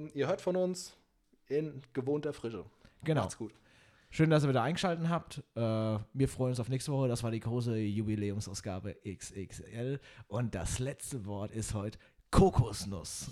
Ähm, ihr hört von uns in gewohnter Frische. genau. Macht's gut. Schön, dass ihr wieder eingeschaltet habt. Äh, wir freuen uns auf nächste Woche. Das war die große Jubiläumsausgabe XXL. Und das letzte Wort ist heute Kokosnuss.